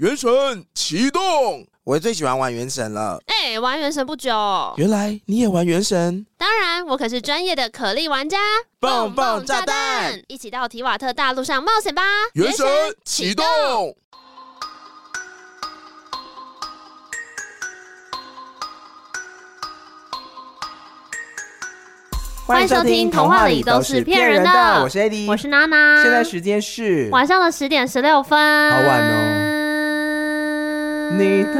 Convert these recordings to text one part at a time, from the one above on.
原神启动，我最喜欢玩原神了。哎、欸，玩原神不久，原来你也玩原神？当然，我可是专业的可莉玩家。棒棒炸弹，一起到提瓦特大陆上冒险吧！原神启动。欢迎收听《童话里都是骗人的》，我是 Eddie，我是娜娜。现在时间是晚上的十点十六分，好晚哦。你的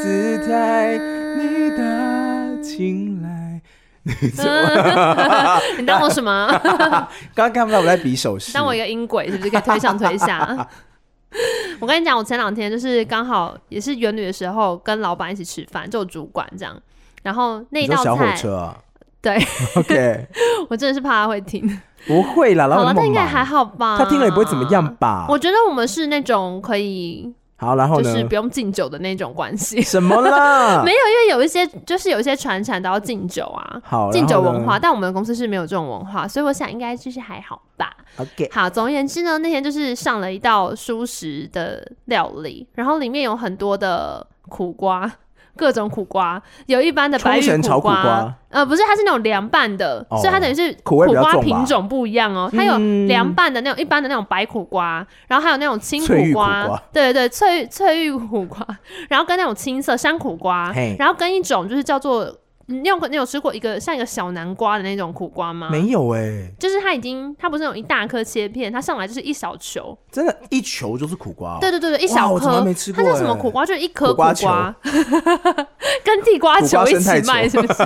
姿态，你的青睐，你 你当我什么？刚刚看不到我在比手势，当我一个音轨是不是可以推上推下？我跟你讲，我前两天就是刚好也是元旅的时候，跟老板一起吃饭，就主管这样，然后那道菜小火车啊。对，OK，我真的是怕他会听，不会啦，老板，他应该还好吧？他听了也不会怎么样吧？我觉得我们是那种可以好，然后就是不用敬酒的那种关系。什么啦？没有，因为有一些就是有一些传产都要敬酒啊，好，敬酒文化，但我们的公司是没有这种文化，所以我想应该就是还好吧。OK，好，总而言之呢，那天就是上了一道舒食的料理，然后里面有很多的苦瓜。各种苦瓜，有一般的白玉苦瓜，呃，不是，它是那种凉拌的，哦、所以它等于是苦瓜品种不一样哦。它有凉拌的那种一般的那种白苦瓜，然后还有那种青苦瓜，苦瓜。对对对，翠翠玉苦瓜，然后跟那种青色山苦瓜，然后跟一种就是叫做。你有你有吃过一个像一个小南瓜的那种苦瓜吗？没有哎、欸，就是它已经它不是那种一大颗切片，它上来就是一小球，真的，一球就是苦瓜、喔。对对对对，一小颗，没吃过、欸。它叫什么苦瓜？就是一颗苦瓜，苦瓜跟地瓜球一起卖，是不是？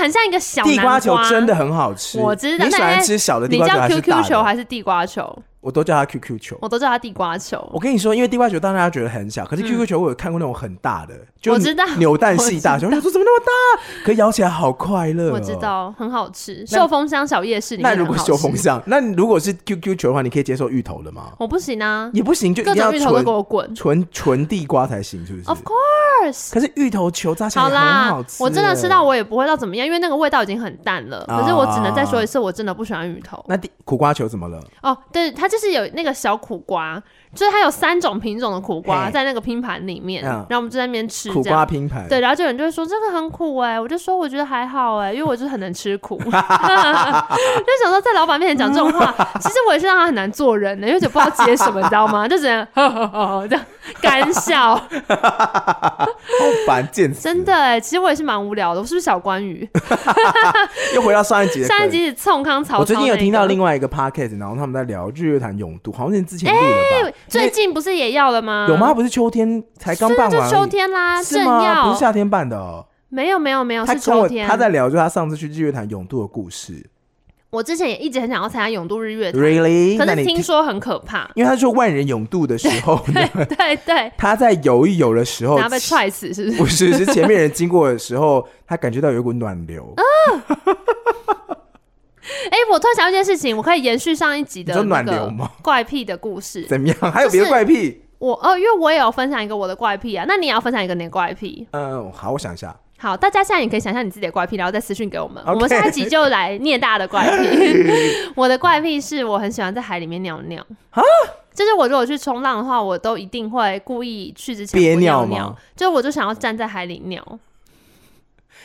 很像一个小南瓜。地瓜球真的很好吃，我知道。你喜欢吃小的地瓜球还是 QQ 球还是地瓜球？我都叫它 QQ 球，我都叫它地瓜球。我跟你说，因为地瓜球当然大家觉得很小，可是 QQ 球我有看过那种很大的，就我知道 扭蛋系大小。我说怎么那么大？可咬起来好快乐。我知道，很好吃。秀峰乡小夜市里面。那如果秀峰乡，那如果是 QQ 球的话，你可以接受芋头的吗？我不行啊，也不行，就一定要各种芋头都给我滚，纯纯地瓜才行，是不是？Of course。可是芋头球炸起来很好吃。我真的吃到我也不会到怎么样，因为那个味道已经很淡了。可是我只能再说一次，我真的不喜欢芋头。那地苦瓜球怎么了？哦，对，它就是有那个小。苦瓜，就是它有三种品种的苦瓜在那个拼盘里面，然后我们就在那边吃苦瓜拼盘。对，然后就有人就会说这个很苦哎，我就说我觉得还好哎，因为我就是很能吃苦。就想说在老板面前讲这种话，其实我也是让他很难做人的，因为就不知道接什么，你知道吗？就只能 呵呵呵这样 干笑，好烦，贱真的哎，其实我也是蛮无聊的，我是不是小关羽？又回到上一集，上一集是冲康曹操。我最近有听到另外一个 podcast，然后他们在聊日月潭永渡，好像是之前录的吧。最近不是也要了吗？有吗？不是秋天才刚办完，就秋天啦，是吗，不是夏天办的喔。没有没有没有，是秋天。他在聊，就他上次去日月潭永渡的故事。我之前也一直很想要参加永渡日月潭，Really？可是听说很可怕，因为他说万人永渡的时候，对对对，他在游一游的时候，他被踹死，是不是？不是，是前面人经过的时候，他感觉到有一股暖流。哎、欸，我突然想到一件事情，我可以延续上一集的暖流吗？怪癖的故事怎么样？还有别的怪癖？我哦，因为我也有分享一个我的怪癖啊，那你也要分享一个你的怪癖？嗯，好，我想一下。好，大家现在也可以想象你自己的怪癖，然后再私讯给我们。我们下一集就来念大家的怪癖。我的怪癖是我很喜欢在海里面尿尿啊，就是我如果去冲浪的话，我都一定会故意去之前憋尿尿，就我就想要站在海里尿。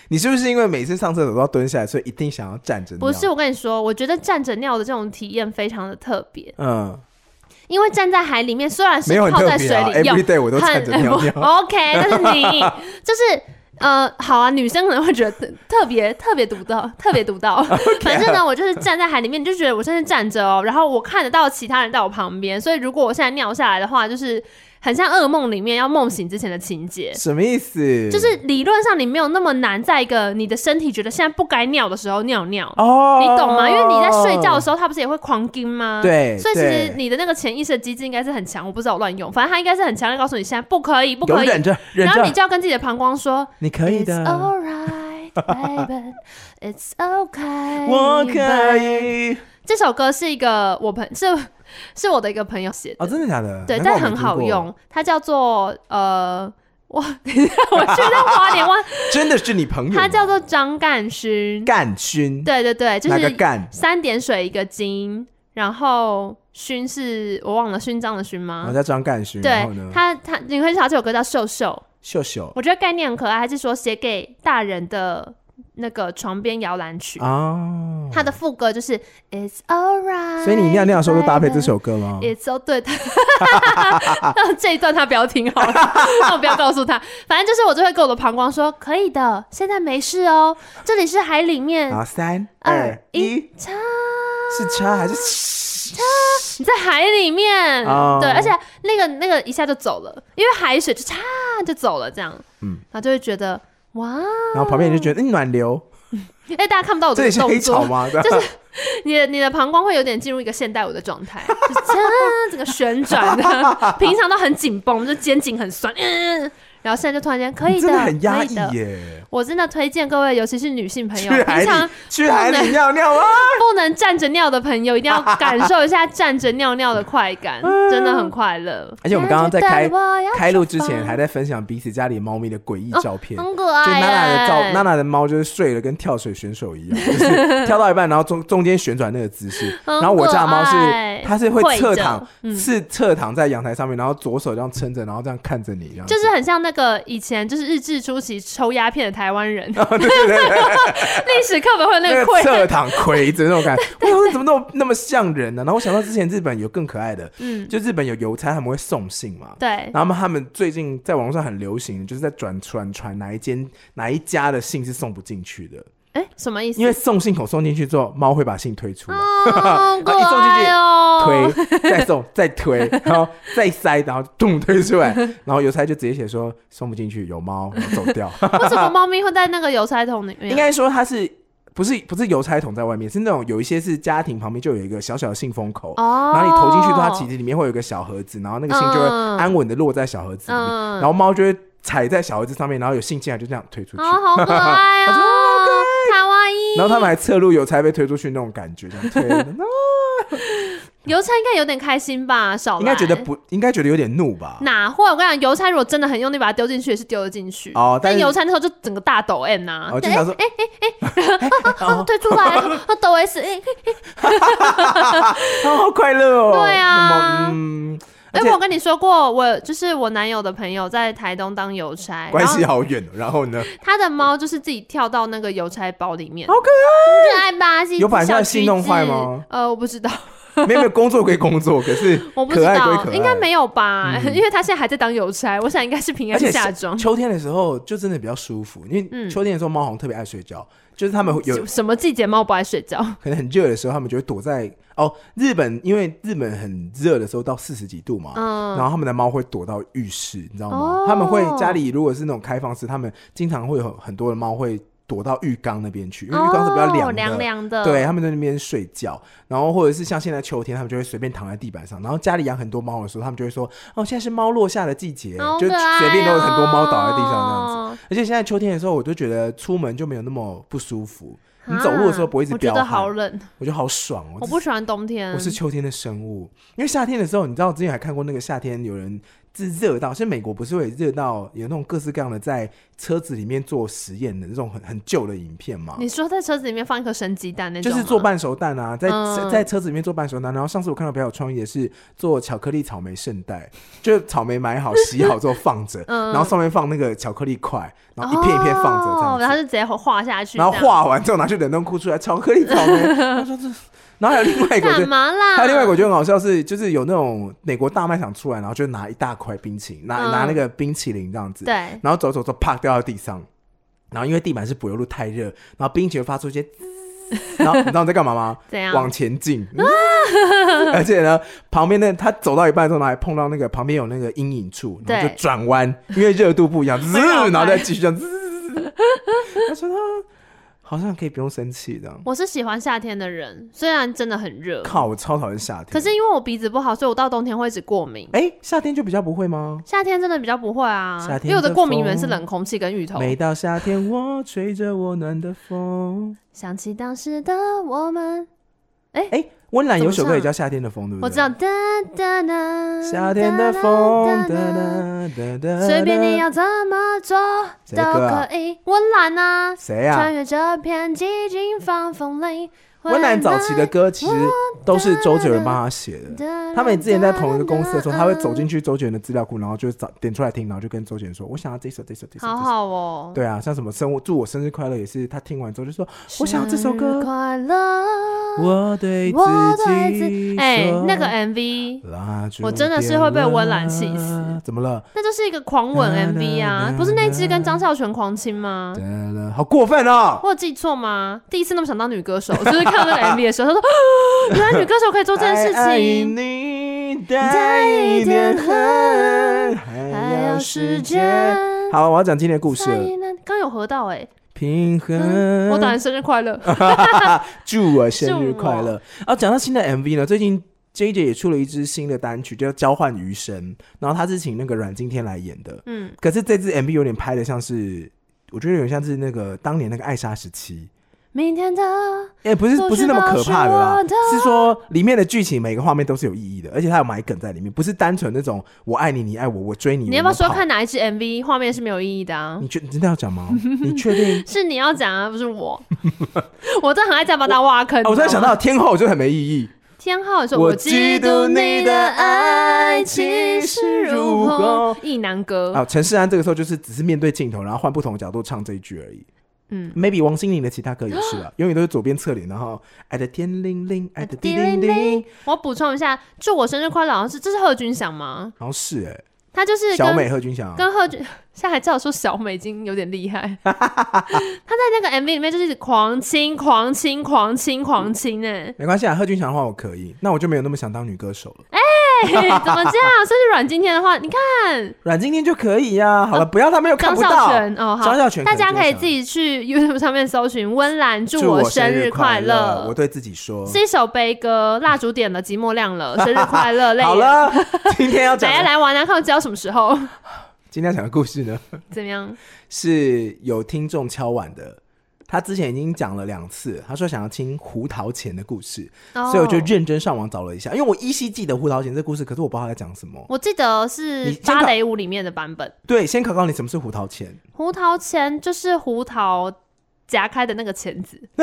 你是不是因为每次上厕所都要蹲下来，所以一定想要站着尿？不是，我跟你说，我觉得站着尿的这种体验非常的特别。嗯，因为站在海里面，虽然是泡在水里，有 everyday 我都站着尿尿。OK，但是你就是。呃，好啊，女生可能会觉得特别特别独到，特别独到。反正呢，我就是站在海里面，就觉得我现在站着哦，然后我看得到其他人在我旁边，所以如果我现在尿下来的话，就是。很像噩梦里面要梦醒之前的情节，什么意思？就是理论上你没有那么难，在一个你的身体觉得现在不该尿的时候尿尿，哦，你懂吗？因为你在睡觉的时候，它不是也会狂惊吗？对，所以其实你的那个潜意识的机制应该是很强，我不知道我乱用，反正它应该是很强烈告诉你现在不可以，不可以，忍着，忍着，然后你就要跟自己的膀胱说，你可以的，It's alright, baby, it's okay，我可以。这首歌是一个我朋是。是我的一个朋友写的哦，真的假的？对，但很好用。它叫做呃，哇，等一下，我觉得花莲湾真的是你朋友。他叫做张干勋，干勋，对对对，就是干三点水一个金，然后勋是我忘了勋章的勋吗？我叫张干勋。对他他你会知道这首歌叫秀秀秀秀。我觉得概念很可爱，还是说写给大人的那个床边摇篮曲哦。他的副歌就是 It's alright。所以你尿尿的时候就搭配这首歌吗？It's all 对的。这一段他不要听好了，那我不要告诉他。反正就是我就会跟我的膀胱说，可以的，现在没事哦。这里是海里面。啊，三二一，叉。是叉还是叉？你在海里面，oh. 对，而且那个那个一下就走了，因为海水就叉就走了，这样，嗯，然后就会觉得哇，然后旁边人就觉得嗯暖流，哎、欸，大家看不到我的动作，这里是黑潮吗？就是你的你的膀胱会有点进入一个现代舞的状态，就是这样整个旋转的，平常都很紧绷，就肩颈很酸，嗯。然后现在就突然间可以的，真的很压抑耶！我真的推荐各位，尤其是女性朋友，去海里，平常去海里尿尿啊！不能站着尿的朋友，一定要感受一下站着尿尿的快感，真的很快乐。而且我们刚刚在开开录之前，还在分享彼此家里猫咪的诡异照片，哦、很可爱。就娜娜的照，娜娜的猫就是睡了，跟跳水选手一样，就是跳到一半，然后中中间旋转那个姿势。然后我家的猫是，它是会侧躺，是侧躺在阳台上面，然后左手这样撑着，然后这样看着你，这样就是很像那个以前。就是日治初期抽鸦片的台湾人，哦，对对对，历史课本会有那个侧躺魁子那种感觉，哇，怎么那么那么像人呢？啊？然后我想到之前日本有更可爱的，嗯，就日本有邮差他们会送信嘛，对，然后他们最近在网络上很流行，就是在转传传哪一间哪一家的信是送不进去的。哎，什么意思？因为送信口送进去之后，猫会把信推出来，哦、然 后一送进去、哦、推，再送再推，然后再塞，然后咚推出来，然后邮差就直接写说送不进去，有猫走掉。为什么猫咪会在那个邮差桶里面？应该说它是不是不是邮差桶在外面，是那种有一些是家庭旁边就有一个小小的信封口，哦、然后你投进去它其实里面会有一个小盒子，然后那个信就会安稳的落在小盒子里面，嗯、然后猫就会踩在小盒子上面，然后有信进来就这样推出去，哦、好可爱啊、哦！然后他们还侧录邮差被推出去那种感觉，这样推的。邮差应该有点开心吧？少应该觉得不应该觉得有点怒吧？哪会？我跟你讲，邮差如果真的很用力把它丢进去，也是丢得进去。哦，但邮差那时候就整个大抖 M 呐、啊。我经常说，哎哎哎，推出来了，抖 S，哎 好快乐哦。对啊，嗯。哎，欸、我跟你说过，我就是我男友的朋友在台东当邮差，关系好远。然后呢，他的猫就是自己跳到那个邮差包里面，好可爱，可爱吧？有把人家信弄坏吗？呃，我不知道，没有没有，工作归工作，可是我不知道，应该没有吧？嗯、因为他现在还在当邮差，我想应该是平安夏装。秋天的时候就真的比较舒服，因为秋天的时候猫好像特别爱睡觉。就是他们有什么季节猫不爱睡觉？可能很热的时候，他们就会躲在哦。日本因为日本很热的时候到四十几度嘛，嗯，然后他们的猫会躲到浴室，你知道吗？哦、他们会家里如果是那种开放式，他们经常会有很多的猫会。躲到浴缸那边去，因为浴缸是比较凉的，凉凉的。对，他们在那边睡觉，然后或者是像现在秋天，他们就会随便躺在地板上。然后家里养很多猫的时候，他们就会说：“哦，现在是猫落下的季节，哦、就随便都有很多猫倒在地上这样子。”而且现在秋天的时候，我就觉得出门就没有那么不舒服。你走路的时候不会一直飙汗，我觉得好冷，我觉得好爽哦。我不喜欢冬天，我是秋天的生物，因为夏天的时候，你知道我之前还看过那个夏天有人。是热到，像美国不是会热到有那种各式各样的在车子里面做实验的那种很很旧的影片吗？你说在车子里面放一颗生鸡蛋那种？就是做半熟蛋啊，在、嗯、在车子里面做半熟蛋。然后上次我看到比较有创意的是做巧克力草莓圣代，就是草莓买好洗好之后放着，嗯、然后上面放那个巧克力块，然后一片一片放着，然后就直接画下去。然后画完之后拿去冷冻库出来，巧克力草莓。他说这。然后还有另外一个，还有另外一个，我觉得很好笑是，就是有那种美国大卖场出来，然后就拿一大块冰淇淋，拿拿那个冰淇淋这样子，对，然后走走走，啪掉到地上，然后因为地板是柏油路太热，然后冰淇淋发出一些，然后你知道在干嘛吗？怎样？往前进，而且呢，旁边那他走到一半的时候，还碰到那个旁边有那个阴影处，然后就转弯，因为热度不一样，然后再继续这样，他说他。好像可以不用生气这样。我是喜欢夏天的人，虽然真的很热。靠，我超讨厌夏天。可是因为我鼻子不好，所以我到冬天会一直过敏。哎、欸，夏天就比较不会吗？夏天真的比较不会啊。夏天因为我的过敏源是冷空气跟芋头。每到夏天，我吹着温暖的风，想起当时的我们。哎、欸、哎。温岚有首歌也叫《夏天的风》，对不对？我知道。哒哒哒，夏天的风，哒哒哒哒，随便你要怎么做都可以。温岚啊，谁呀？穿越这片寂静放风铃，温岚早期的歌其实都是周杰伦帮他写的。他们之前在同一个公司的时候，他会走进去周杰伦的资料库，然后就找点出来听，然后就跟周杰伦说：“我想要这首，这首，这首。”好好哦。对啊，像什么生祝我生日快乐也是，他听完之后就说：“我想要这首歌。”快乐，我对自己哎，那个 MV，我真的是会被温岚气死。怎么了？那就是一个狂吻 MV 啊，不是那支跟张孝全狂亲吗？好过分哦！我有记错吗？第一次那么想当女歌手，就是看到那个 MV 的时候，他说：“原来女歌手可以做这件事情。”爱你带一点恨，还要时间。好，我要讲今天的故事。刚有合到哎，平衡。我当然生日快乐，祝我生日快乐。啊，讲到新的 MV 呢，最近 JJ 也出了一支新的单曲，叫《交换余生》，然后他是请那个阮经天来演的。嗯，可是这支 MV 有点拍的像是，我觉得有点像是那个当年那个艾莎时期。明天的哎，不是不是那么可怕的啦，是说里面的剧情每个画面都是有意义的，而且它有埋梗在里面，不是单纯那种我爱你，你爱我，我追你。你要不要说看哪一支 MV 画面是没有意义的啊？你确你真的要讲吗？你确定？是你要讲啊，不是我。我真的很爱在把它挖坑。我突然想到天后就很没意义。天后说：“我嫉妒你的爱情是如虹。”意难歌啊，陈势安这个时候就是只是面对镜头，然后换不同的角度唱这一句而已。嗯，maybe 王心凌的其他歌也是啊，永远都是左边侧脸，然后爱的天灵灵，爱的地灵灵。我补充一下，祝我生日快乐，好像是这是贺军翔吗？好像是哎、欸，他就是小美贺军翔，跟贺军，现在还叫我说小美，已经有点厉害。他在那个 MV 里面就是狂亲、狂亲、狂亲、狂亲哎，没关系啊，贺军翔的话我可以，那我就没有那么想当女歌手了。欸 怎么这样？所以阮经天的话，你看阮经天就可以呀、啊。好了，不要他们又看不到。张孝全哦，好，张孝全，大家可以自己去 YouTube 上面搜寻温岚，祝我生日快乐。我对自己说，是一首悲歌，蜡烛点了，寂寞亮了，生日快乐。好了，今天要讲，大家来玩啊，看我知道什么时候。今天要讲的故事呢？怎么样？是有听众敲碗的。他之前已经讲了两次，他说想要听胡桃钳的故事，oh. 所以我就认真上网找了一下，因为我依稀记得胡桃钳这个故事，可是我不知道他在讲什么。我记得是芭蕾舞里面的版本。对，先考考你什么是胡桃钳？胡桃钳就是胡桃夹开的那个钳子。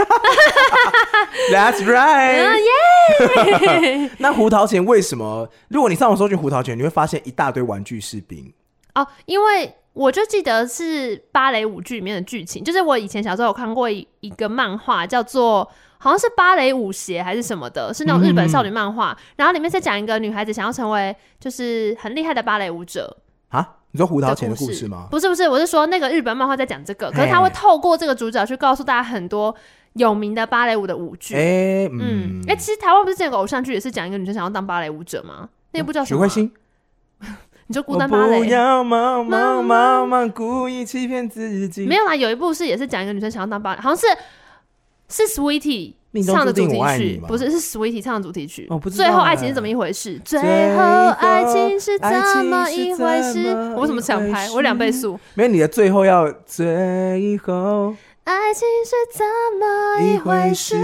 That's right。耶！那胡桃钳为什么？如果你上网搜寻胡桃钳，你会发现一大堆玩具士兵。哦，oh, 因为。我就记得是芭蕾舞剧里面的剧情，就是我以前小时候有看过一一个漫画，叫做好像是芭蕾舞鞋还是什么的，是那种日本少女漫画。嗯、然后里面在讲一个女孩子想要成为就是很厉害的芭蕾舞者啊。你说胡桃钳的故事吗？不是不是，我是说那个日本漫画在讲这个，可是他会透过这个主角去告诉大家很多有名的芭蕾舞的舞剧。哎、欸，嗯，哎、其实台湾不是这个偶像剧也是讲一个女生想要当芭蕾舞者吗？那部叫什么？你就孤单芭蕾，不要忙忙忙忙，故意欺骗自己。没有啦，有一部是也是讲一个女生想要当芭蕾，好像是是 Sweetie 唱的主题曲，不是是 Sweetie 唱的主题曲。最后爱情是怎么一回事？最后爱情是怎么一回事？我为什么想拍？我两倍速。没有，你的最后要最后。爱情是怎么一回事？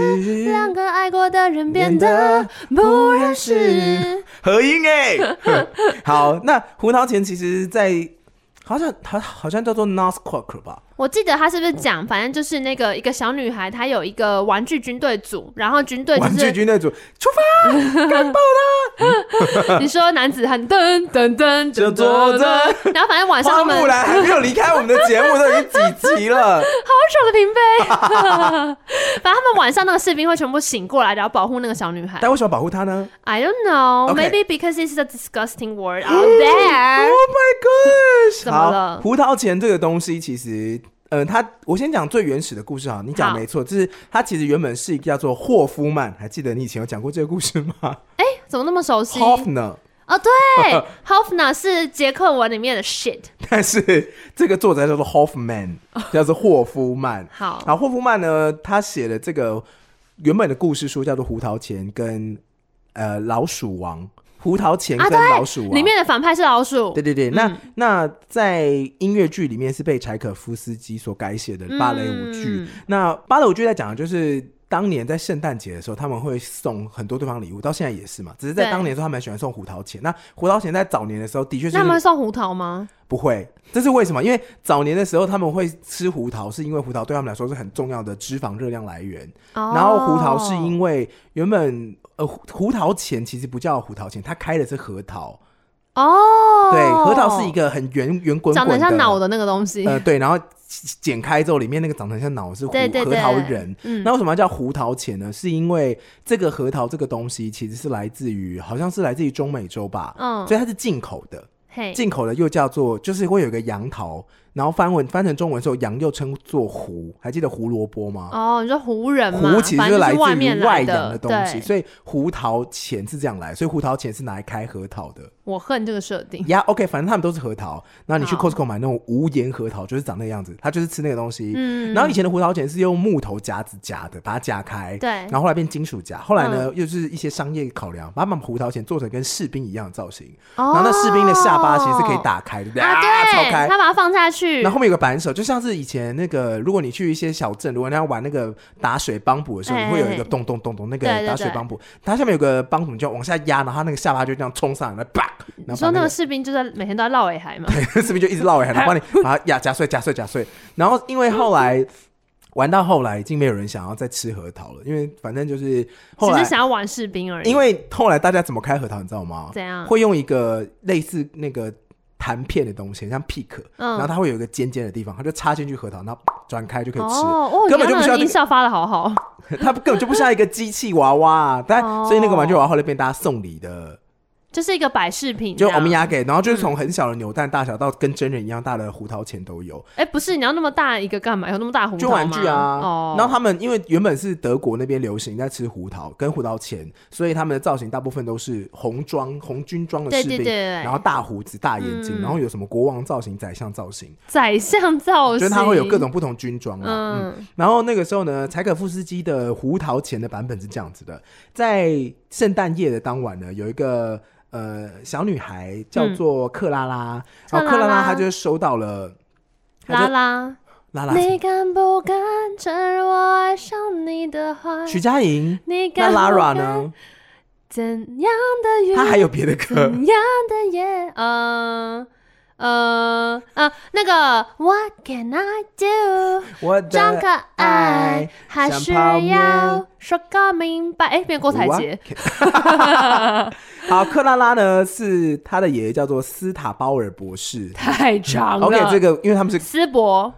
两个爱过的人变得不认识。合音哎，好，那胡桃钳其实在好像好好像叫做 Nas Quaker 吧。我记得他是不是讲，反正就是那个一个小女孩，她有一个玩具军队组，然后军队就是玩具军队组出发，干爆了！你说男子汉噔噔噔就坐着，然后反正晚上他们花木兰还没有离开我们的节目，都已经几集了，好爽的平飞。反正他们晚上那个士兵会全部醒过来，然后保护那个小女孩。但为什么保护她呢？I don't know. Maybe because it's a disgusting word out there. Oh my gosh！怎么了？胡桃钳这个东西其实。嗯，他我先讲最原始的故事哈，你讲没错，就是他其实原本是一个叫做霍夫曼，还记得你以前有讲过这个故事吗？哎、欸，怎么那么熟悉？Hoffner 哦，对，Hoffner 是捷克文里面的 shit，但是这个作者叫做 Hoffman，叫做霍夫曼。好，然后霍夫曼呢，他写的这个原本的故事书叫做《胡桃钳》跟呃老鼠王。胡桃钳跟老鼠王，里面的反派是老鼠。对对对，那那在音乐剧里面是被柴可夫斯基所改写的芭蕾舞剧。那芭蕾舞剧在讲的就是当年在圣诞节的时候，他们会送很多对方礼物，到现在也是嘛。只是在当年的时候，他们喜欢送胡桃钳。那胡桃钳在早年的时候，的确是他们会送胡桃吗？不会，这是为什么？因为早年的时候他们会吃胡桃，是因为胡桃对他们来说是很重要的脂肪热量来源。哦、然后胡桃是因为原本呃胡桃钳其实不叫胡桃钳，它开的是核桃。哦，对，核桃是一个很圆圆滚滚的，长得像脑的那个东西。呃，对，然后剪开之后，里面那个长得像脑是胡核桃仁。嗯，那为什么要叫胡桃钳呢？是因为这个核桃这个东西其实是来自于，好像是来自于中美洲吧。嗯，所以它是进口的。嘿，进口的又叫做，就是会有一个杨桃。然后翻文翻成中文的时候，洋又称作胡，还记得胡萝卜吗？哦，你说胡人嘛？胡其实就是来自于外洋的东西，所以胡桃钳是这样来，所以胡桃钳是拿来开核桃的。我恨这个设定。呀、yeah,，OK，反正他们都是核桃。那你去 Costco 买那种无盐核桃，就是长那个样子，它就是吃那个东西。嗯。然后以前的胡桃钳是用木头夹子夹的，把它夹开。对。然后后来变金属夹，后来呢、嗯、又是一些商业考量，把把胡桃钳做成跟士兵一样的造型。哦。然后那士兵的下巴其实是可以打开的，啊，对，超开。他把它放下去。然后后面有个扳手，就像是以前那个，如果你去一些小镇，如果你要玩那个打水帮补的时候，你会有一个咚咚咚咚那个打水帮补，它下面有个帮补，你就往下压，然后它那个下巴就这样冲上来，啪。你说那个士兵就在每天都在绕尾海嘛？对，士兵就一直绕尾海，然后帮你把它压夹碎、夹碎、夹碎。然后因为后来玩到后来，已经没有人想要再吃核桃了，因为反正就是后来只是想要玩士兵而已。因为后来大家怎么开核桃，你知道吗？怎样？会用一个类似那个弹片的东西，像 pick，然后它会有一个尖尖的地方，它就插进去核桃，然后转开就可以吃。哦，根本就不需要音效发的好好。它根本就不像一个机器娃娃，但所以那个玩具娃娃后来被大家送礼的。就是一个摆饰品，就欧米亚给，然后就是从很小的扭蛋大小到跟真人一样大的胡桃钳都有。哎，不是，你要那么大一个干嘛？有那么大胡桃就玩具啊。哦。然后他们因为原本是德国那边流行在吃胡桃跟胡桃钳，所以他们的造型大部分都是红装红军装的士兵，然后大胡子大眼睛，然后有什么国王造型、宰相造型。宰相造型。就是他会有各种不同军装啊。嗯。然后那个时候呢，柴可夫斯基的胡桃钳的版本是这样子的，在圣诞夜的当晚呢，有一个。呃，小女孩叫做克拉拉，嗯、然后克拉拉她就收到了拉拉拉拉。你敢不敢承认我爱上你的话？徐佳莹，那 Lara 呢？怎样的月？她还有别的歌？怎样的夜？嗯。呃呃，那个 What can I do？我装可爱还是要说个明白？哎，变郭采洁。好，克拉拉呢是他的爷爷叫做斯塔鲍尔博士，太长了。OK，这个因为他们是斯伯，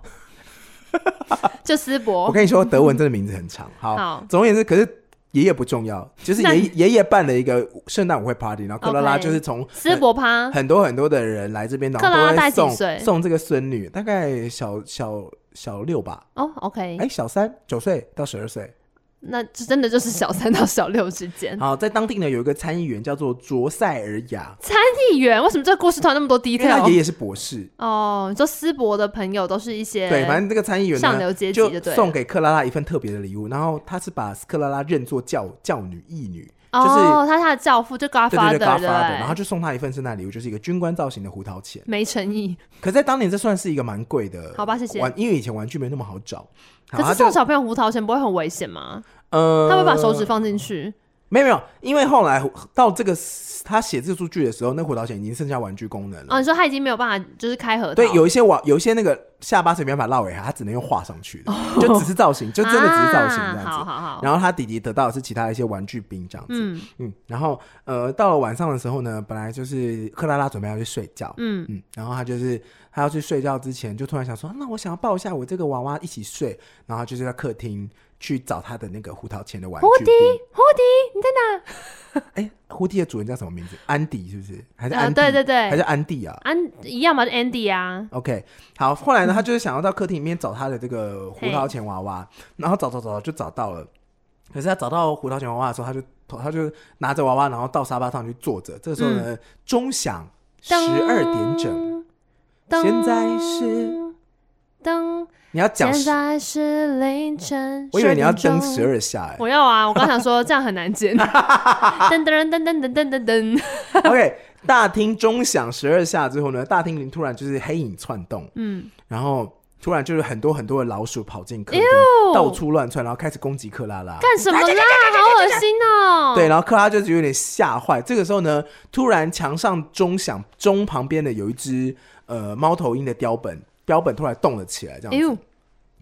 就斯伯。我跟你说，德文真的名字很长。好，好总而言之，可是。爷爷不重要，就是爷爷爷办了一个圣诞舞会 party，然后克拉拉就是从斯伯趴很多很多的人来这边，然后都会送送这个孙女，大概小小小六吧。哦，OK，哎，小三九岁到十二岁。那真的就是小三到小六之间。好，在当地呢有一个参议员叫做卓塞尔雅。参议员？为什么这个故事团那么多 detail？他爷爷是博士。哦，你说斯伯的朋友都是一些对，反正这个参议员上流阶级送给克拉拉一份特别的礼物，然后他是把克拉拉认作教教女义女，就是他他的教父就 Godfather 的，然后就送他一份圣诞礼物，就是一个军官造型的胡桃钳，没诚意。可在当年这算是一个蛮贵的，好吧，谢谢。玩，因为以前玩具没那么好找。可是送小朋友胡桃钳不会很危险吗？呃，他会把手指放进去？没有没有，因为后来到这个他写这出剧的时候，那胡桃钳已经剩下玩具功能了。哦，你说他已经没有办法，就是开合。对，有一些网，有一些那个下巴是没办法绕尾，他只能用画上去的，哦、就只是造型，就真的只是造型这样子。啊、好好好。然后他弟弟得到的是其他的一些玩具兵这样子。嗯嗯。然后呃，到了晚上的时候呢，本来就是克拉拉准备要去睡觉。嗯嗯。然后他就是他要去睡觉之前，就突然想说，那我想要抱一下我这个娃娃一起睡。然后就是在客厅。去找他的那个胡桃钳的玩具。胡迪，胡迪，你在哪？哎、欸，胡迪的主人叫什么名字？安迪是不是？还是安迪？呃、对对对，还是安迪啊？安一样嘛？是 Andy 啊。OK，好。后来呢，他就是想要到客厅里面找他的这个胡桃钳娃娃，然后找找找就找到了。可是他找到胡桃钳娃娃的时候，他就他就拿着娃娃，然后到沙发上去坐着。这个时候呢，钟响十二点整，现在是噔。你要讲，现在是凌晨。我以为你要登十二下，哎，我要啊！我刚想说这样很难剪。噔噔噔噔噔噔噔噔。OK，大厅钟响十二下之后呢，大厅里突然就是黑影窜动，嗯，然后突然就是很多很多的老鼠跑进客厅，到处乱窜，然后开始攻击克拉拉。干什么啦？好恶心哦！对，然后克拉就是有点吓坏。这个时候呢，突然墙上钟响，钟旁边的有一只呃猫头鹰的雕本，标本突然动了起来，这样子。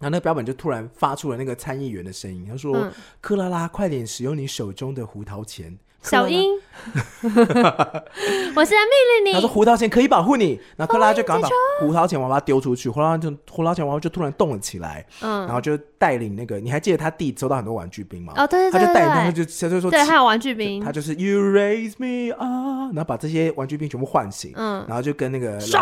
然后那个标本就突然发出了那个参议员的声音，他说：“嗯、克拉拉，快点使用你手中的胡桃钳。”小英，我是来命令你。他说胡桃钳可以保护你，然后克拉就赶快把胡桃钳娃娃丢出去，胡桃就胡桃钳娃娃就突然动了起来，嗯，然后就带领那个，你还记得他弟收到很多玩具兵吗？哦，对对对，他就带领他就他就说，对，还有玩具兵，他就是 You raise me up，然后把这些玩具兵全部唤醒，嗯，然后就跟那个老鼠，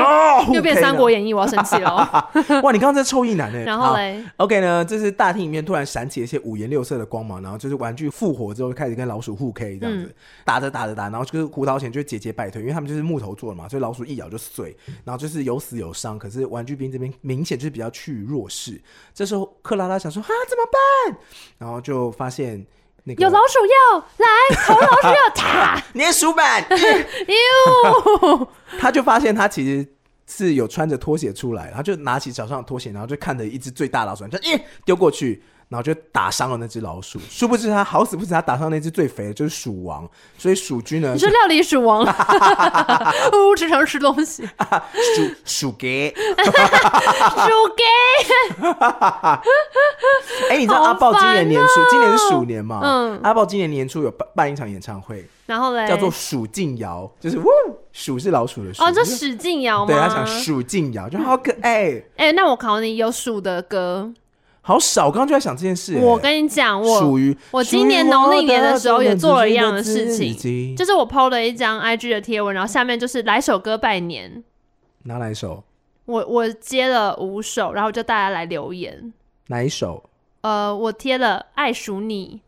哦，又变三国演义，我要生气了，哇，你刚刚在臭意男呢？然后嘞，OK 呢，这是大厅里面突然闪起一些五颜六色的光芒，然后就是玩具复活之后开始跟老鼠互。K 这样子打着打着打，然后就是胡桃钳就节节败退，因为他们就是木头做的嘛，所以老鼠一咬就碎，然后就是有死有伤。可是玩具兵这边明显就是比较趋于弱势。这时候克拉拉想说啊怎么办？然后就发现那个有老鼠药来，投老鼠药，他粘鼠板，他就发现他其实是有穿着拖鞋出来，他就拿起脚上的拖鞋，然后就看着一只最大老鼠，就耶丢过去。然后就打伤了那只老鼠，殊不知他好死不死，他打伤那只最肥的，就是鼠王。所以鼠君呢？你说料理鼠王？哦，经常吃东西。鼠鼠给，鼠给。哎，你知道阿豹今年年初，今年是鼠年嘛？嗯。阿豹今年年初有办办一场演唱会，然后嘞，叫做鼠进窑，就是呜，鼠是老鼠的鼠。哦，这鼠进窑吗？对，他讲鼠进窑，就好可爱。哎，那我考你，有鼠的歌？好少，我刚刚就在想这件事、欸。我跟你讲，我属于我今年农历年的时候也做了一样的事情，就是我 PO 了一张 IG 的贴文，然后下面就是来首歌拜年。哪来首？我我接了五首，然后就大家来留言。哪一首？呃，我贴了《爱数你》，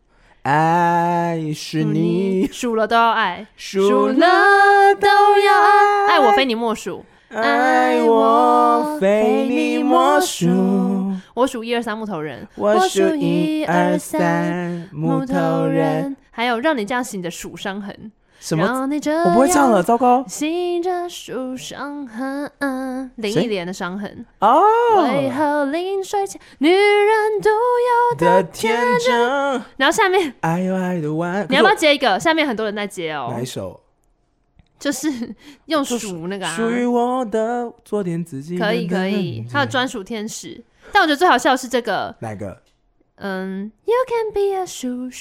爱是你，数了都要爱，数了都要爱，爱我非你莫属。爱我非你莫属。我数一二三木头人，我数一二三木头人。还有让你这样醒着数伤痕。什么？我不会唱了，糟糕。醒着数伤痕，林忆莲的伤痕。哦。为何临睡前女人独有的天真？然后下面，爱有爱的弯。你要不要接一个？下面很多人在接哦。哪一首？就是用数那个啊，属于我的，做点自己。可以可以，他的专属天使。但我觉得最好笑的是这个，哪个？嗯，You can be a super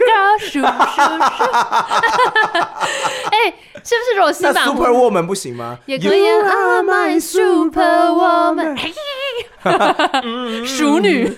girl。哎，是不是如果新版 Super Woman 不行吗？也可以。Are my super woman。淑女。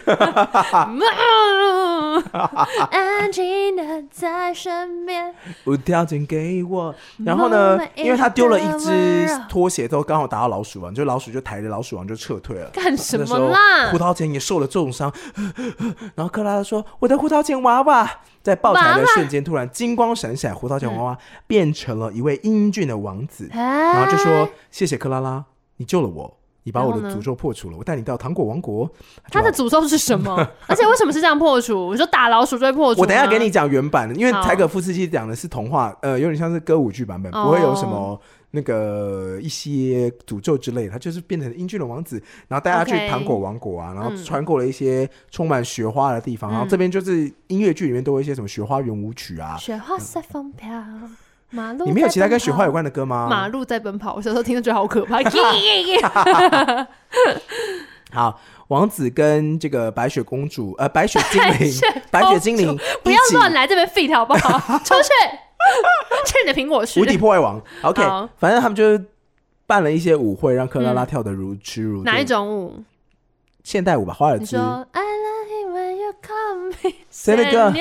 安静的在身边，无条件给我。然后呢，因为他丢了一只拖鞋，都刚好打到老鼠王，就老鼠就抬着老鼠王就撤退了。干什么啦？胡桃钳也受了重伤。然后克拉拉说：“我的胡桃钳娃娃，在抱起来的瞬间突然金光闪闪，胡桃钳娃娃变成了一位英俊的王子。然后就说：谢谢克拉拉，你救了我。”你把我的诅咒破除了，我带你到糖果王国。他的 诅咒是什么？而且为什么是这样破除？我说打老鼠就会破除。我等一下给你讲原版的，因为柴可夫斯基讲的是童话，呃，有点像是歌舞剧版本，不会有什么那个一些诅咒之类的。他就是变成英俊的王子，然后带他去糖果王国啊，然后穿过了一些充满雪花的地方，然后这边就是音乐剧里面都有一些什么雪花圆舞曲啊，雪花随风飘。马路，你没有其他跟雪花有关的歌吗？马路在奔跑，我小时候听的觉得好可怕。好，王子跟这个白雪公主，呃，白雪精灵，白雪精灵，不要乱来这边 fit 好不好？出去，吃你的苹果树。无敌破坏王，OK，反正他们就办了一些舞会，让克拉拉跳的如痴如醉。哪一种舞？现代舞吧，华尔兹。谁的歌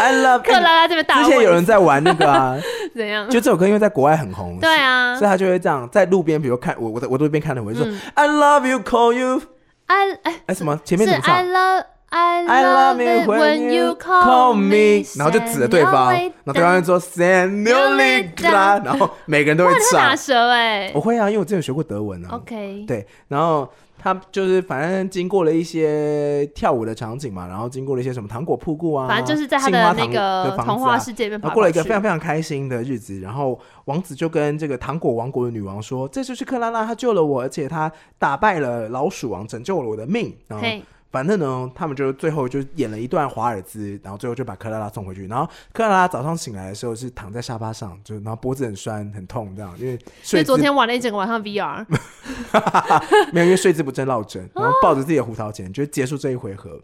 ？I love 克拉拉这边打。之前有人在玩那个啊，怎样？就这首歌因为在国外很红，对啊，所以他就会这样在路边，比如看我，我在我路边看的，我就说 I love you，call you，I 哎哎什么？前面怎么唱？I love it when you call me，然后就指着对方，然后对方就说 Senorita，然后每个人都会唱。打舌哎，我会啊，因为我之前有学过德文啊。OK，对，然后。他就是反正经过了一些跳舞的场景嘛，然后经过了一些什么糖果瀑布啊，反正就是在他的那个童话世界里面，过了一个非常非常开心的日子。然后王子就跟这个糖果王国的女王说：“这就是克拉拉，她救了我，而且她打败了老鼠王，拯救了我的命。”然后。反正呢，他们就最后就演了一段华尔兹，然后最后就把克拉拉送回去。然后克拉拉早上醒来的时候是躺在沙发上，就然后脖子很酸很痛这样，因为所以昨天玩了一整个晚上 VR，没有因为睡姿不正落枕，然后抱着自己的胡桃钳就结束这一回合。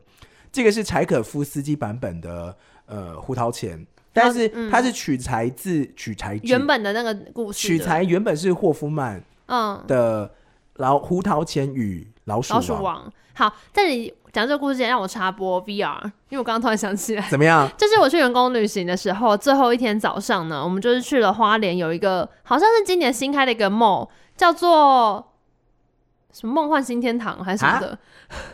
这个是柴可夫斯基版本的呃胡桃钳，但是它是取材自取材原本的那个故事，取材原本是霍夫曼嗯的老胡桃钳与老鼠王。老鼠王好，在你讲这个故事前，让我插播 VR，因为我刚刚突然想起来，怎么样？就是我去员工旅行的时候，最后一天早上呢，我们就是去了花莲，有一个好像是今年新开的一个 mall，叫做什么梦幻新天堂还是什么的，啊、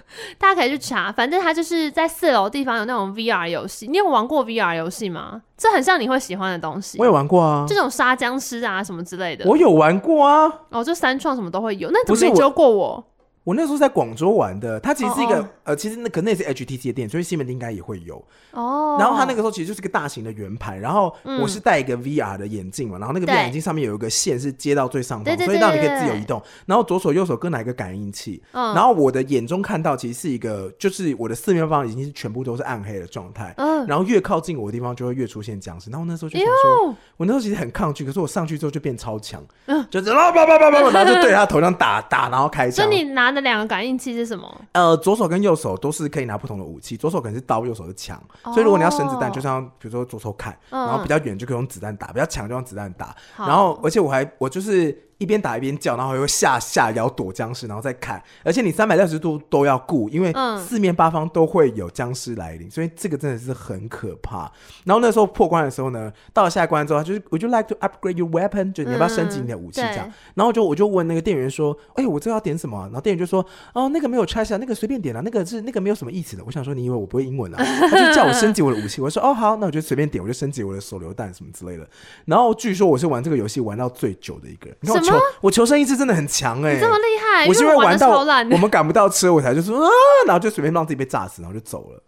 大家可以去查。反正它就是在四楼地方有那种 VR 游戏，你有玩过 VR 游戏吗？这很像你会喜欢的东西。我有玩过啊，这种杀僵尸啊什么之类的，我有玩过啊。哦，就三创什么都会有，那怎么没揪过我？我那时候在广州玩的，它其实是一个、oh, oh. 呃，其实那可能也是 HTC 的店，所以西门町应该也会有。哦。Oh. 然后它那个时候其实就是个大型的圆盘，然后我是戴一个 VR 的眼镜嘛，嗯、然后那个 VR 眼镜上面有一个线是接到最上方，所以让你可以自由移动。然后左手右手各拿一个感应器。嗯。然后我的眼中看到其实是一个，就是我的四面方已经是全部都是暗黑的状态。嗯。然后越靠近我的地方就会越出现僵尸。然后那时候就想说，我那时候其实很抗拒，可是我上去之后就变超强。嗯。就是啊叭叭叭叭，然后就对他头上打打，然后开枪。所以你拿的两个感应器。是什么？呃，左手跟右手都是可以拿不同的武器，左手可能是刀，右手是枪。哦、所以如果你要省子弹，就像比如说左手砍，嗯、然后比较远就可以用子弹打，比较强就用子弹打。然后，而且我还我就是。一边打一边叫，然后又下下腰躲僵尸，然后再砍。而且你三百六十度都要顾，因为四面八方都会有僵尸来临，所以这个真的是很可怕。然后那时候破关的时候呢，到了下一关之后，就是 Would you like to upgrade your weapon？就你要不要升级你的武器这样？嗯、然后就我就问那个店员说：“哎，我这要点什么？”然后店员就说：“哦，那个没有拆下，那个随便点啊，那个是那个没有什么意思的。”我想说，你以为我不会英文啊？他就叫我升级我的武器，我说：“哦，好，那我就随便点，我就升级我的手榴弹什么之类的。”然后据说我是玩这个游戏玩到最久的一个人。你看我求？我求生意志。真的很强哎、欸！你这么厉害，我是因为玩到我们赶不到车，我才就说啊，然后就随便让自己被炸死，然后就走了。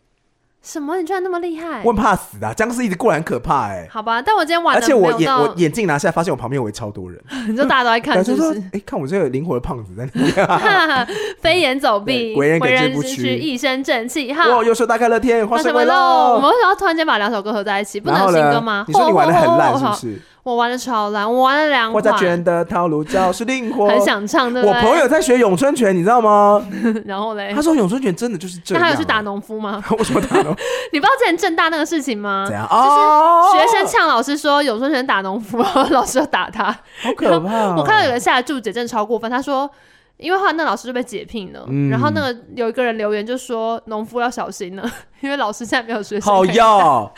什么？你居然那么厉害？我很怕死的，僵尸一直过来很可怕哎、欸。好吧，但我今天玩，而且我眼我眼镜拿下来，发现我旁边围超多人，你说大家都在看是不是，就说哎，看我这个灵活的胖子在那里，飞檐走壁，为人耿直不屈，一身正气哈。哇，又说大开乐天，花生味喽。我们为什么要突然间把两首歌合在一起？不能新歌吗？你说你玩的很烂是不是？我玩的超烂，我玩了两款。我觉得套路就是灵活，很想唱的。我朋友在学咏春拳，你知道吗？然后嘞，他说咏春拳真的就是这样。那他有去打农夫吗？为什么打农夫？你不知道之前正大那个事情吗？怎样？就是学生呛老师说咏春拳打农夫，老师要打他，好可怕。我看到有人下来注解，真的超过分。他说。因为后来那老师就被解聘了，嗯、然后那个有一个人留言就说农夫要小心了，因为老师现在没有学生。好要，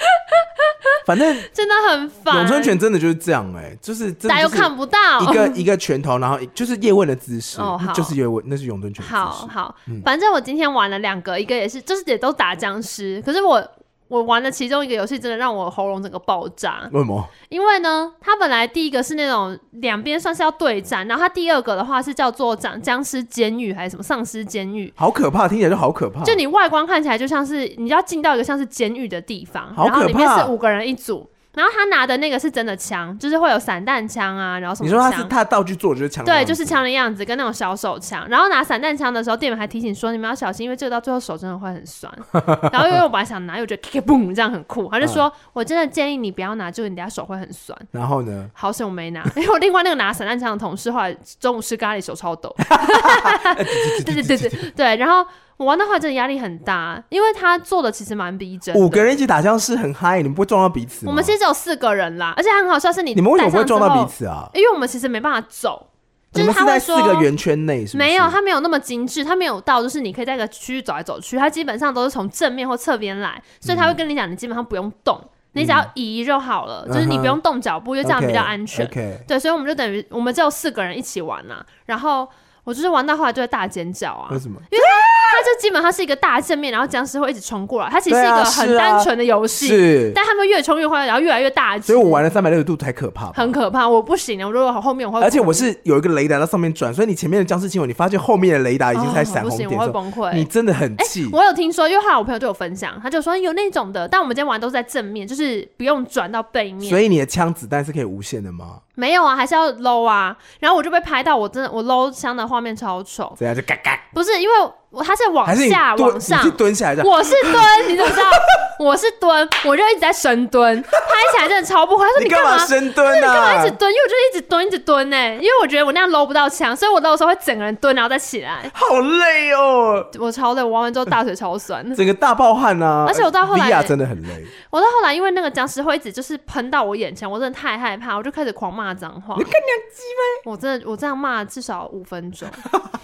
反正真的很烦。咏春拳真的就是这样哎、欸，就是大家又看不到一个一个拳头，然后就是叶问的姿势，哦、就是叶问，那是咏春拳。好好，嗯、反正我今天玩了两个，一个也是，就是也都打僵尸，可是我。我玩的其中一个游戏，真的让我喉咙整个爆炸。为什么？因为呢，它本来第一个是那种两边算是要对战，然后它第二个的话是叫做僵僵尸监狱还是什么丧尸监狱？好可怕，听起来就好可怕。就你外观看起来就像是你要进到一个像是监狱的地方，然后里面是五个人一组。然后他拿的那个是真的枪，就是会有散弹枪啊，然后什么？你说他是他道具做的就是枪？对，就是枪的样子，跟那种小手枪。然后拿散弹枪的时候，店员还提醒说：“你们要小心，因为这个到最后手真的会很酸。”然后因为我本来想拿，因为我觉得 boom 这样很酷，他就说：“我真的建议你不要拿，就你等下手会很酸。”然后呢？好险我没拿，因为我另外那个拿散弹枪的同事后来中午吃咖喱手超抖。对对对对对，然后。我玩的话真的压力很大，因为他做的其实蛮逼真。五个人一起打僵尸很嗨，你们不会撞到彼此吗？我们其实只有四个人啦，而且很好笑是你，你们为什么不会撞到彼此啊？因为我们其实没办法走，就是他会说四个圆圈内？没有，他没有那么精致，他没有到就是你可以在一个区域走来走去，他基本上都是从正面或侧边来，所以他会跟你讲，你基本上不用动，嗯、你只要移就好了，嗯、就是你不用动脚步，因为这样比较安全。对，所以我们就等于我们只有四个人一起玩呐，然后我就是玩到后来就会大尖叫啊，为什么？因为它就基本上是一个大正面，然后僵尸会一直冲过来。它其实是一个很单纯的游戏，是，但他们越冲越快，然后越来越大。所以我玩了三百六十度才可怕，很可怕，我不行，我如果后面我会，而且我是有一个雷达在上面转，所以你前面的僵尸亲吻，你发现后面的雷达已经在闪红点，我会崩溃。你真的很气。我有听说，因为后来我朋友对我分享，他就说有那种的，但我们今天玩都是在正面，就是不用转到背面。所以你的枪子弹是可以无限的吗？没有啊，还是要搂啊。然后我就被拍到，我真的我搂枪的画面超丑。这样就嘎嘎。不是因为。我他是往下往上，你蹲下来的。我是蹲，你怎么知道？我是蹲，我就一直在深蹲，拍起来真的超不好。他说你干嘛深蹲啊？你干嘛一直蹲？因为我就一直蹲，一直蹲呢、欸。因为我觉得我那样搂不到枪，所以我搂的时候会整个人蹲，然后再起来。好累哦！我超累，我玩完之后大腿超酸，整个大爆汗啊！而且我到后来真的很累。我到后来因为那个僵尸会一直就是喷到我眼前，我真的太害怕，我就开始狂骂脏话。你看娘鸡吗？我真的我这样骂至少五分钟。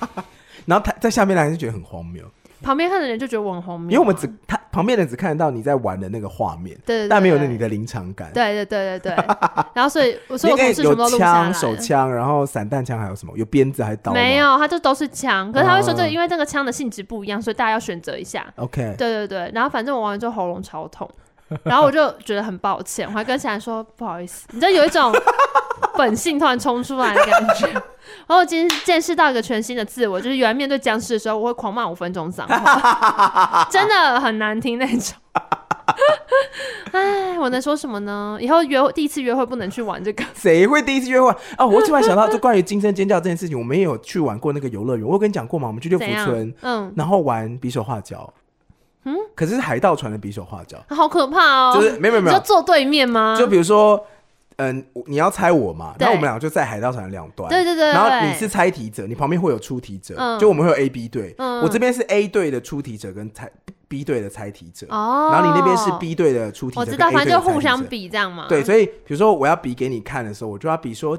然后他在下面的人就觉得很荒谬。旁边看的人就觉得我很荒谬，因为我们只他旁边的人只看得到你在玩的那个画面，对，对，对，但没有那你的临场感。对对对对对。然后所以我说我同事有枪、手枪，然后散弹枪还有什么？有鞭子还是刀？没有，他就都是枪。可是他会说这个，因为这个枪的性质不一样，所以大家要选择一下。OK。对对对。然后反正我玩完之后喉咙超痛，然后我就觉得很抱歉，我还跟小兰说不好意思，你知道有一种本性突然冲出来的感觉。然后我今天见识到一个全新的自我，就是原来面对僵尸的时候，我会狂骂五分钟脏话，真的很难听那种。哎，我能说什么呢？以后约会第一次约会不能去玩这个。谁会第一次约会啊？哦，我突然想到，就关于惊声尖叫这件事情，我们也有去玩过那个游乐园。我有跟你讲过吗？我们去六福村，嗯，然后玩匕首画脚，嗯，可是是海盗船的比手画脚，好可怕哦！就是没有没有没有，就坐对面吗？就比如说。嗯，你要猜我嘛？然后我们俩就在海盗船的两端。对对对。然后你是猜题者，你旁边会有出题者，就我们会有 A、B 队。我这边是 A 队的出题者跟猜 B 队的猜题者。哦。然后你那边是 B 队的出题者。我知道，反正就互相比这样嘛。对，所以比如说我要比给你看的时候，我就要比说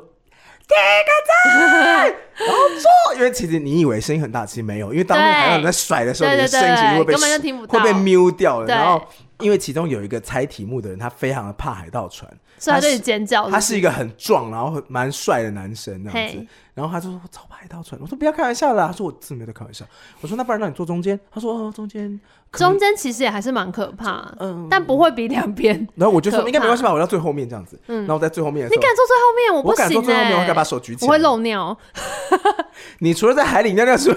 第一个赞，然后做。因为其实你以为声音很大，其实没有，因为当那个海盗在甩的时候，你的声音其实会被根本就听不到，会被 mute 掉了。然后因为其中有一个猜题目的人，他非常的怕海盗船。所以他就尖叫？他是一个很壮，然后蛮帅的男生那样子。然后他就说：“我超怕海盗船。”我说：“不要开玩笑啦。”他说：“我真的没在开玩笑。”我说：“那不然让你坐中间。”他说：“哦，中间。”中间其实也还是蛮可怕，嗯，但不会比两边。然后我就说：“应该没关系吧？我要最后面这样子。”嗯，然后在最后面，你敢坐最后面？我不行，我敢坐最后面，我敢把手举起来，我会漏尿。你除了在海里尿尿之外，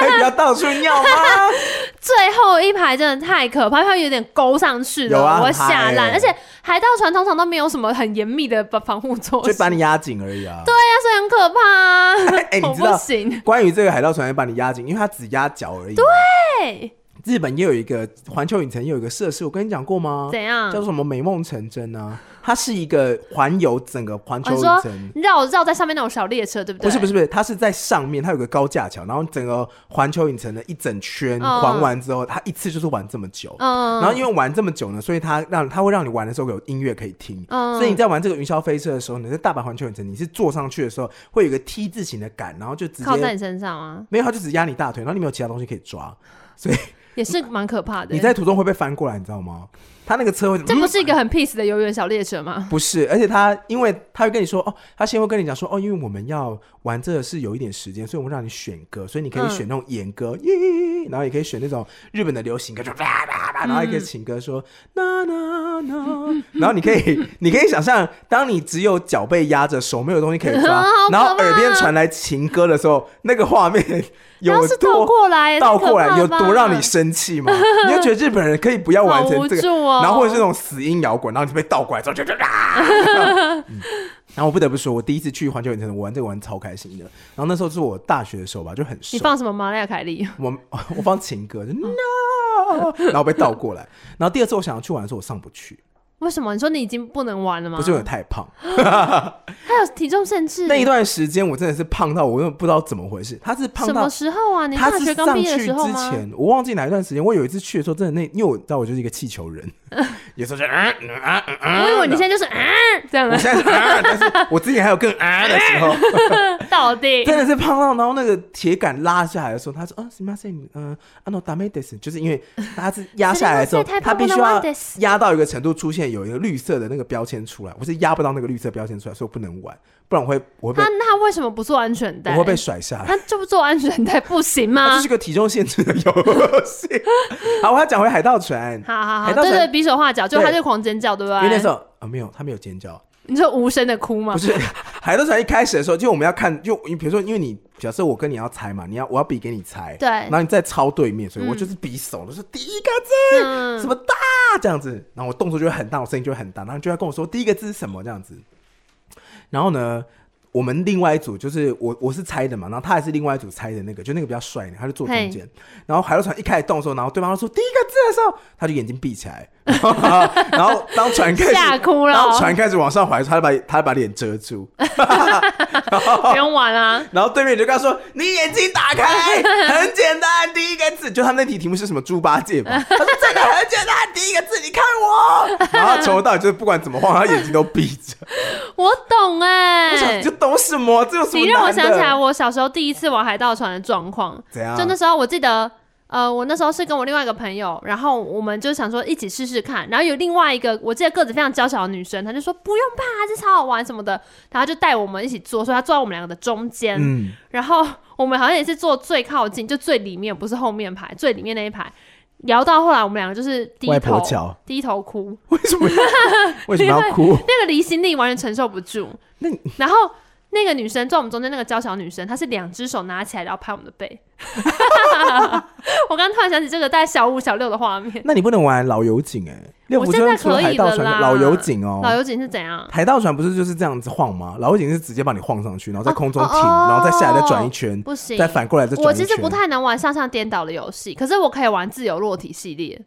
还比较到处尿吗？最后一排真的太可怕，它有点勾上去的，我会吓烂。而且海盗船通常都没有什么很严密的防护措施，就把你压紧而已啊。对呀，所以很可怕。哎，你知道，关于这个海盗船要把你压紧，因为它只压脚而已。对。日本也有一个环球影城，也有一个设施，我跟你讲过吗？怎样？叫做什么美梦成真呢？它是一个环游整个环球影城，绕绕在上面那种小列车，对不对？不是不是不是，它是在上面，它有个高架桥，然后整个环球影城的一整圈环完之后，它一次就是玩这么久。嗯。然后因为玩这么久呢，所以它让它会让你玩的时候有音乐可以听。嗯。所以你在玩这个云霄飞车的时候，你在大阪环球影城，你是坐上去的时候会有一个 T 字形的杆，然后就直接靠在你身上啊？没有，它就只压你大腿，然后你没有其他东西可以抓，所以。也是蛮可怕的。你在途中会被翻过来，你知道吗？他那个车会，这不是一个很 peace 的游园小列车吗？不是，而且他因为他会跟你说哦，他先会跟你讲说哦，因为我们要玩这个是有一点时间，所以我们让你选歌，所以你可以选那种演歌，嗯、然后也可以选那种日本的流行歌，就叭叭叭，然后也可以情歌说那那那，然后你可以你可以想象，当你只有脚被压着，手没有东西可以抓，然后耳边传来情歌的时候，那个画面有多 倒过来，倒过来有多让你生气吗？你就觉得日本人可以不要完成这个？然后或者是那种死音摇滚，然后你就被倒过来之后就就啊、嗯！然后我不得不说，我第一次去环球影城，我玩这个玩超开心的。然后那时候是我大学的时候吧，就很熟。你放什么玛丽亚凯莉？我 我放情歌，就 no，然后被倒过来。然后第二次我想要去玩的时候，我上不去。为什么？你说你已经不能玩了吗？不是因为太胖，他有体重限制。那一段时间我真的是胖到我根本不知道怎么回事。他是胖到什么时候啊？你大学刚毕业的时候吗？之前我忘记哪一段时间。我有一次去的时候，真的那因为我知道我就是一个气球人，有时候就啊啊啊！我以为你现在就是啊这样的。我现在是啊，但是我之前还有更啊的时候。到底真的是胖到，然后那个铁杆拉下来的时候，他说啊什么什么嗯啊 no ダメです，就是因为他是压下来的时候，他必须要压到一个程度出现。有一个绿色的那个标签出来，我是压不到那个绿色标签出来，所以我不能玩。 不然我会我会被他他为什么不做安全带？我会被甩下来。他就不做安全带不行吗？这是个体重限制的游戏。好，我要讲回海盗船。好好好，对对，比手画脚，就他就狂尖叫，对不对？因为那时候啊，没有，他没有尖叫。你说无声的哭吗？不是，海盗船一开始的时候，就我们要看，就你比如说，因为你假设我跟你要猜嘛，你要我要比给你猜，对，然后你再抄对面，所以我就是比手，就说第一个字、嗯、什么大这样子，然后我动作就会很大，我声音就会很大，然后就要跟我说第一个字是什么这样子，然后呢？我们另外一组就是我我是猜的嘛，然后他还是另外一组猜的那个，就那个比较帅的，他就坐中间。然后海盗船一开始动的时候，然后对方说第一个字的时候，他就眼睛闭起来。然后当船开始吓哭了，然后船开始往上划，他就把他就把脸遮住。不用玩啊。然后对面就跟他说：“你眼睛打开，很简单，第一个字。”就他那题题目是什么猪八戒嘛？他说：“这个很简单，第一个字，你看我。”然后从头到尾就是不管怎么晃，他眼睛都闭着。我懂哎、欸，就懂什么？这有什么？你让我想起来，我小时候第一次玩海盗船的状况。怎样？就那时候我记得，呃，我那时候是跟我另外一个朋友，然后我们就想说一起试试看。然后有另外一个，我记得个子非常娇小的女生，她就说不用怕，这超好玩什么的。然后就带我们一起坐，所以她坐在我们两个的中间。嗯。然后我们好像也是坐最靠近，就最里面，不是后面排，最里面那一排。聊到后来，我们两个就是低头低头哭。为什么？为什么要哭？那个离心力完全承受不住。那然后。那个女生坐我们中间，那个娇小女生，她是两只手拿起来，然后拍我们的背。我刚突然想起这个带小五、小六的画面。那你不能玩老油井哎、欸！我现在可以了啦。老油井哦，老油井是怎样？海盗船不是就是这样子晃吗？老油井是直接把你晃上去，然后在空中停，哦、然后再下来再转一圈，不行，再反过来再转一圈。我其实不太能玩上下颠倒的游戏，可是我可以玩自由落体系列。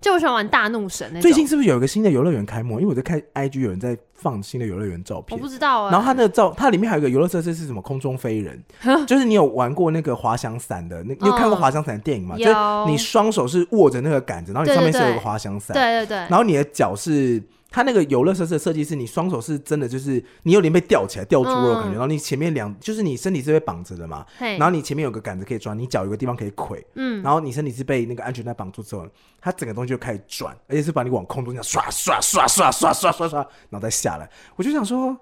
就我喜欢玩大怒神那种。最近是不是有一个新的游乐园开幕？因为我在看 IG 有人在放新的游乐园照片，我不知道、欸。然后它那个照，它里面还有一个游乐设施是什么？空中飞人，就是你有玩过那个滑翔伞的？那你有看过滑翔伞的电影吗？嗯、就是你双手是握着那个杆子，然后你上面是有一个滑翔伞，对对对，然后你的脚是。它那个游乐设施的设计是你双手是真的，就是你有点被吊起来、吊猪肉的感觉，嗯、然后你前面两就是你身体是被绑着的嘛，然后你前面有个杆子可以抓，你脚有个地方可以跪，嗯，然后你身体是被那个安全带绑住之后，它整个东西就开始转，而且是把你往空中这样刷刷刷刷刷刷刷刷，然后再下来。我就想说，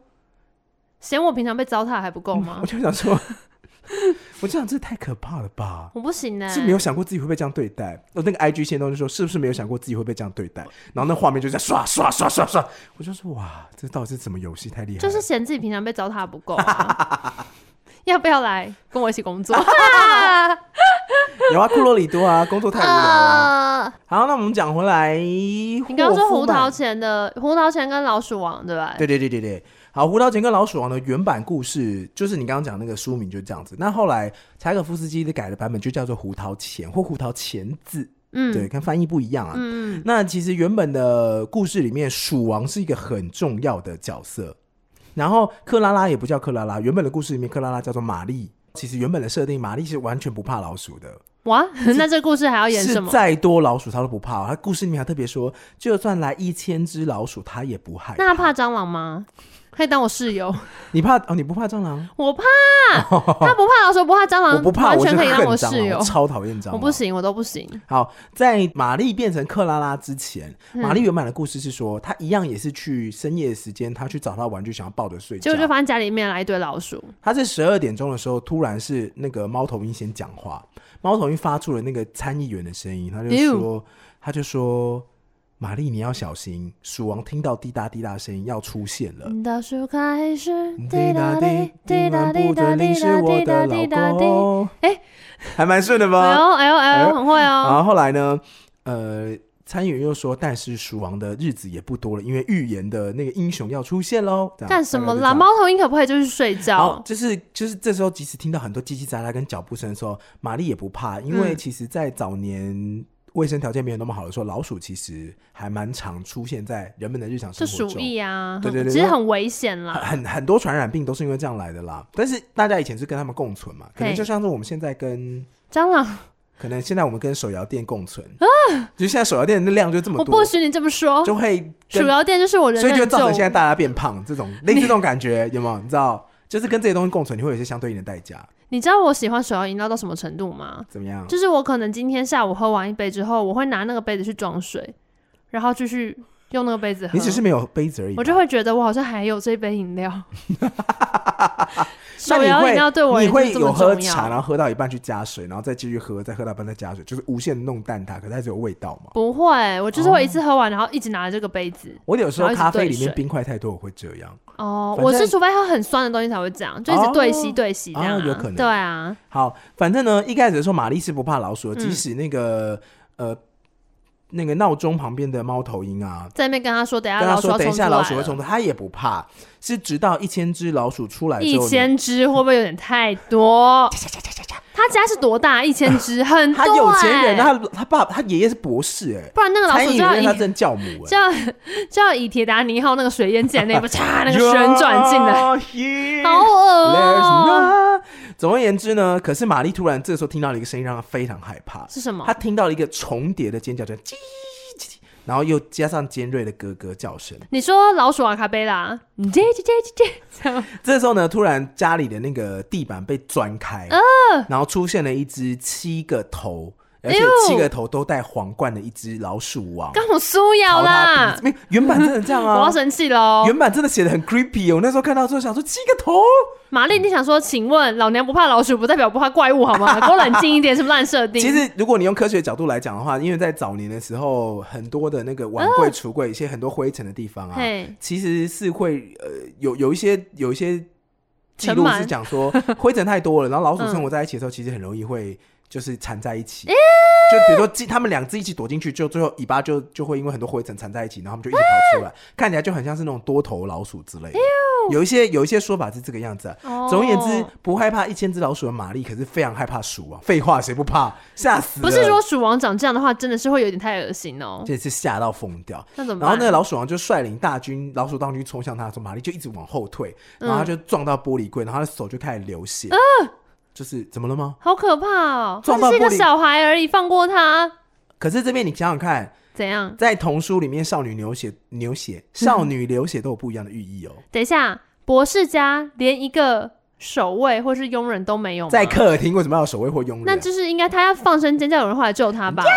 嫌我平常被糟蹋还不够吗？嗯、我就想说。我这样这太可怕了吧！我不行呢、欸，是没有想过自己会被这样对待。我那个 IG 先动就说，是不是没有想过自己会被这样对待？然后那画面就在刷刷刷刷刷，我就说哇，这到底是什么游戏？太厉害了！就是嫌自己平常被糟蹋不够、啊，要不要来跟我一起工作？有啊，库洛里多啊，工作太无聊了。Uh, 好，那我们讲回来，你刚刚说胡桃钳的胡桃钳跟老鼠王对吧？对对对对对。好，《胡桃钳跟老鼠王》的原版故事就是你刚刚讲那个书名就是这样子。那后来柴可夫斯基的改的版本就叫做《胡桃钳》或《胡桃钳字》，嗯，对，跟翻译不一样啊。嗯，那其实原本的故事里面，鼠王是一个很重要的角色。然后克拉拉也不叫克拉拉，原本的故事里面克拉拉叫做玛丽。其实原本的设定，玛丽是完全不怕老鼠的。哇，那这个故事还要演什么？再多老鼠他都不怕。他故事里面还特别说，就算来一千只老鼠，他也不害怕。那他怕蟑螂吗？可以当我室友。你怕哦？你不怕蟑螂？我怕。他不怕老鼠，不怕蟑螂。我不怕，完全可以当我室友。超讨厌蟑螂。我不行，我都不行。好，在玛丽变成克拉拉之前，玛丽原版的故事是说，她一样也是去深夜时间，她去找她玩具，想要抱着睡觉。结果就发现家里面来一堆老鼠。她在十二点钟的时候，突然是那个猫头鹰先讲话，猫头鹰发出了那个参议员的声音，他就说，他就说。玛丽，你要小心！鼠王听到滴答滴答声音要出现了。倒数开始，滴答滴，滴答滴答滴答滴答滴。哎，还蛮顺的吧？哎呦哎呦哎呦，很会哦。然后后来呢？呃，参议员又说，但是鼠王的日子也不多了，因为预言的那个英雄要出现喽。干什么啦？猫头鹰可不可以就是睡觉？就是就是这时候，即使听到很多叽叽喳喳跟脚步声的时候，玛丽也不怕，因为其实，在早年。卫生条件没有那么好的时候，老鼠其实还蛮常出现在人们的日常生活中。是鼠疫啊，对对对，其实很危险啦。很很多传染病都是因为这样来的啦。但是大家以前是跟他们共存嘛，可能就像是我们现在跟蟑螂，可能现在我们跟手摇店共存啊。就现在手摇店的量就这么多，我不许你这么说，就会手摇店就是我人，所以就造成现在大家变胖这种类似这种感觉有没有？你知道，就是跟这些东西共存，你会有一些相对应的代价。你知道我喜欢手摇饮料到什么程度吗？怎么样？就是我可能今天下午喝完一杯之后，我会拿那个杯子去装水，然后继续用那个杯子喝。你只是没有杯子而已。我就会觉得我好像还有这杯饮料。那你会你会有喝茶，然后喝到一半去加水，然后再继续喝，再喝到一半再加水，就是无限弄淡它，可是还是有味道嘛？不会，我就是会一次喝完，然后一直拿着这个杯子。我有时候咖啡里面冰块太多，我会这样。哦，我是除非喝很酸的东西才会这样，就一直对吸对吸这样。有可能。对啊。好，反正呢，一开始的时候玛丽是不怕老鼠的，即使那个呃。那个闹钟旁边的猫头鹰啊，在那边跟他说：“等下，跟他说等一下老鼠会冲出来。”他也不怕，是直到一千只老鼠出来之后，一千只会不会有点太多？他家是多大？一千只 很多。他有钱人，他他爸他爷爷是博士哎，不然那个老鼠就要他真教母 就要就要以铁达尼号那个水淹舰那部嚓 那个旋转进来，好恶哦。总而言之呢，可是玛丽突然这个时候听到了一个声音，让她非常害怕。是什么？她听到了一个重叠的尖叫声，叽，然后又加上尖锐的咯咯叫声。你说老鼠阿卡贝拉？这时候呢，突然家里的那个地板被钻开，呃，然后出现了一只七个头。而且七个头都戴皇冠的一只老鼠王，刚好苏咬啦！没，原版真的这样啊！我要生气喽！原版真的写的很 creepy，我那时候看到之后想说七个头。玛丽，你想说，请问老娘不怕老鼠，不代表不怕怪物好吗？给我冷静一点，什么烂设定？其实，如果你用科学角度来讲的话，因为在早年的时候，很多的那个碗柜、橱柜，一些很多灰尘的地方啊，其实是会呃有有一些有一些记录是讲说灰尘太多了，然后老鼠生活在一起的时候，其实很容易会。就是缠在一起，就比如说，他们两只一起躲进去，就最后尾巴就就会因为很多灰尘缠在一起，然后他们就一起跑出来，看起来就很像是那种多头老鼠之类的。有一些有一些说法是这个样子啊。总而言之，不害怕一千只老鼠的玛丽，可是非常害怕鼠王。废话，谁不怕？吓死！不是说鼠王长这样的话，真的是会有点太恶心哦。这次吓到疯掉。那怎么办？然后那个老鼠王就率领大军，老鼠大军冲向他的时候，玛丽就一直往后退，然后他就撞到玻璃柜，然后他的手就开始流血。就是怎么了吗？好可怕哦！他是一个小孩而已，放过他。可是这边你想想看，怎样？在童书里面，少女流血、流血、少女流血都有不一样的寓意哦。等一下，博士家连一个守卫或是佣人都没有？在客厅为什么要有守卫或佣人？那就是应该他要放声尖叫，有人会来救他吧？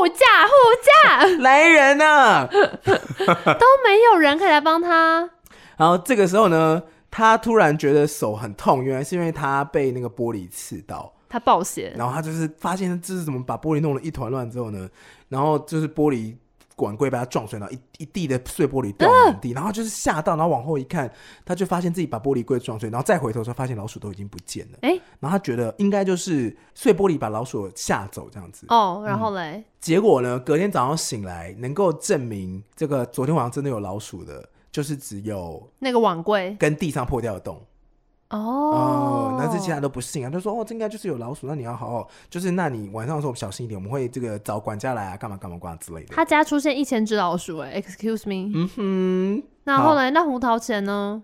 护驾，护驾，来人啊！都没有人可以来帮他。然后这个时候呢？他突然觉得手很痛，原来是因为他被那个玻璃刺到，他暴血。然后他就是发现这是怎么把玻璃弄了一团乱之后呢，然后就是玻璃管柜被他撞碎了，一一地的碎玻璃掉满地，呃、然后就是吓到，然后往后一看，他就发现自己把玻璃柜撞碎，然后再回头的时候发现老鼠都已经不见了。哎、欸，然后他觉得应该就是碎玻璃把老鼠吓走这样子。哦，然后嘞、嗯，结果呢，隔天早上醒来，能够证明这个昨天晚上真的有老鼠的。就是只有那个碗柜。跟地上破掉的洞。哦，哦，但是其他都不信啊，他说哦，这应该就是有老鼠，那你要好好，就是那你晚上的时候小心一点，我们会这个找管家来啊，干嘛干嘛干嘛之类的。他家出现一千只老鼠，哎，excuse me，嗯哼，那后来那胡桃钱呢？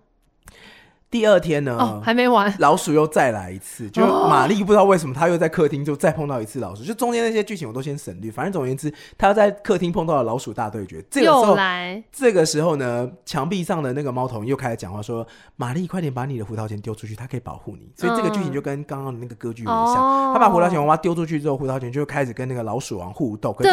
第二天呢，哦，还没完，老鼠又再来一次。就玛丽不知道为什么，她又在客厅就再碰到一次老鼠。就中间那些剧情我都先省略，反正总而言之，她在客厅碰到了老鼠大对决。这个时候，来这个时候呢，墙壁上的那个猫头鹰又开始讲话说：“玛丽，快点把你的胡桃钳丢出去，它可以保护你。”所以这个剧情就跟刚刚的那个歌剧有点像。他、嗯、把胡桃钳娃娃丢出去之后，胡桃钳就开始跟那个老鼠王互斗。可是，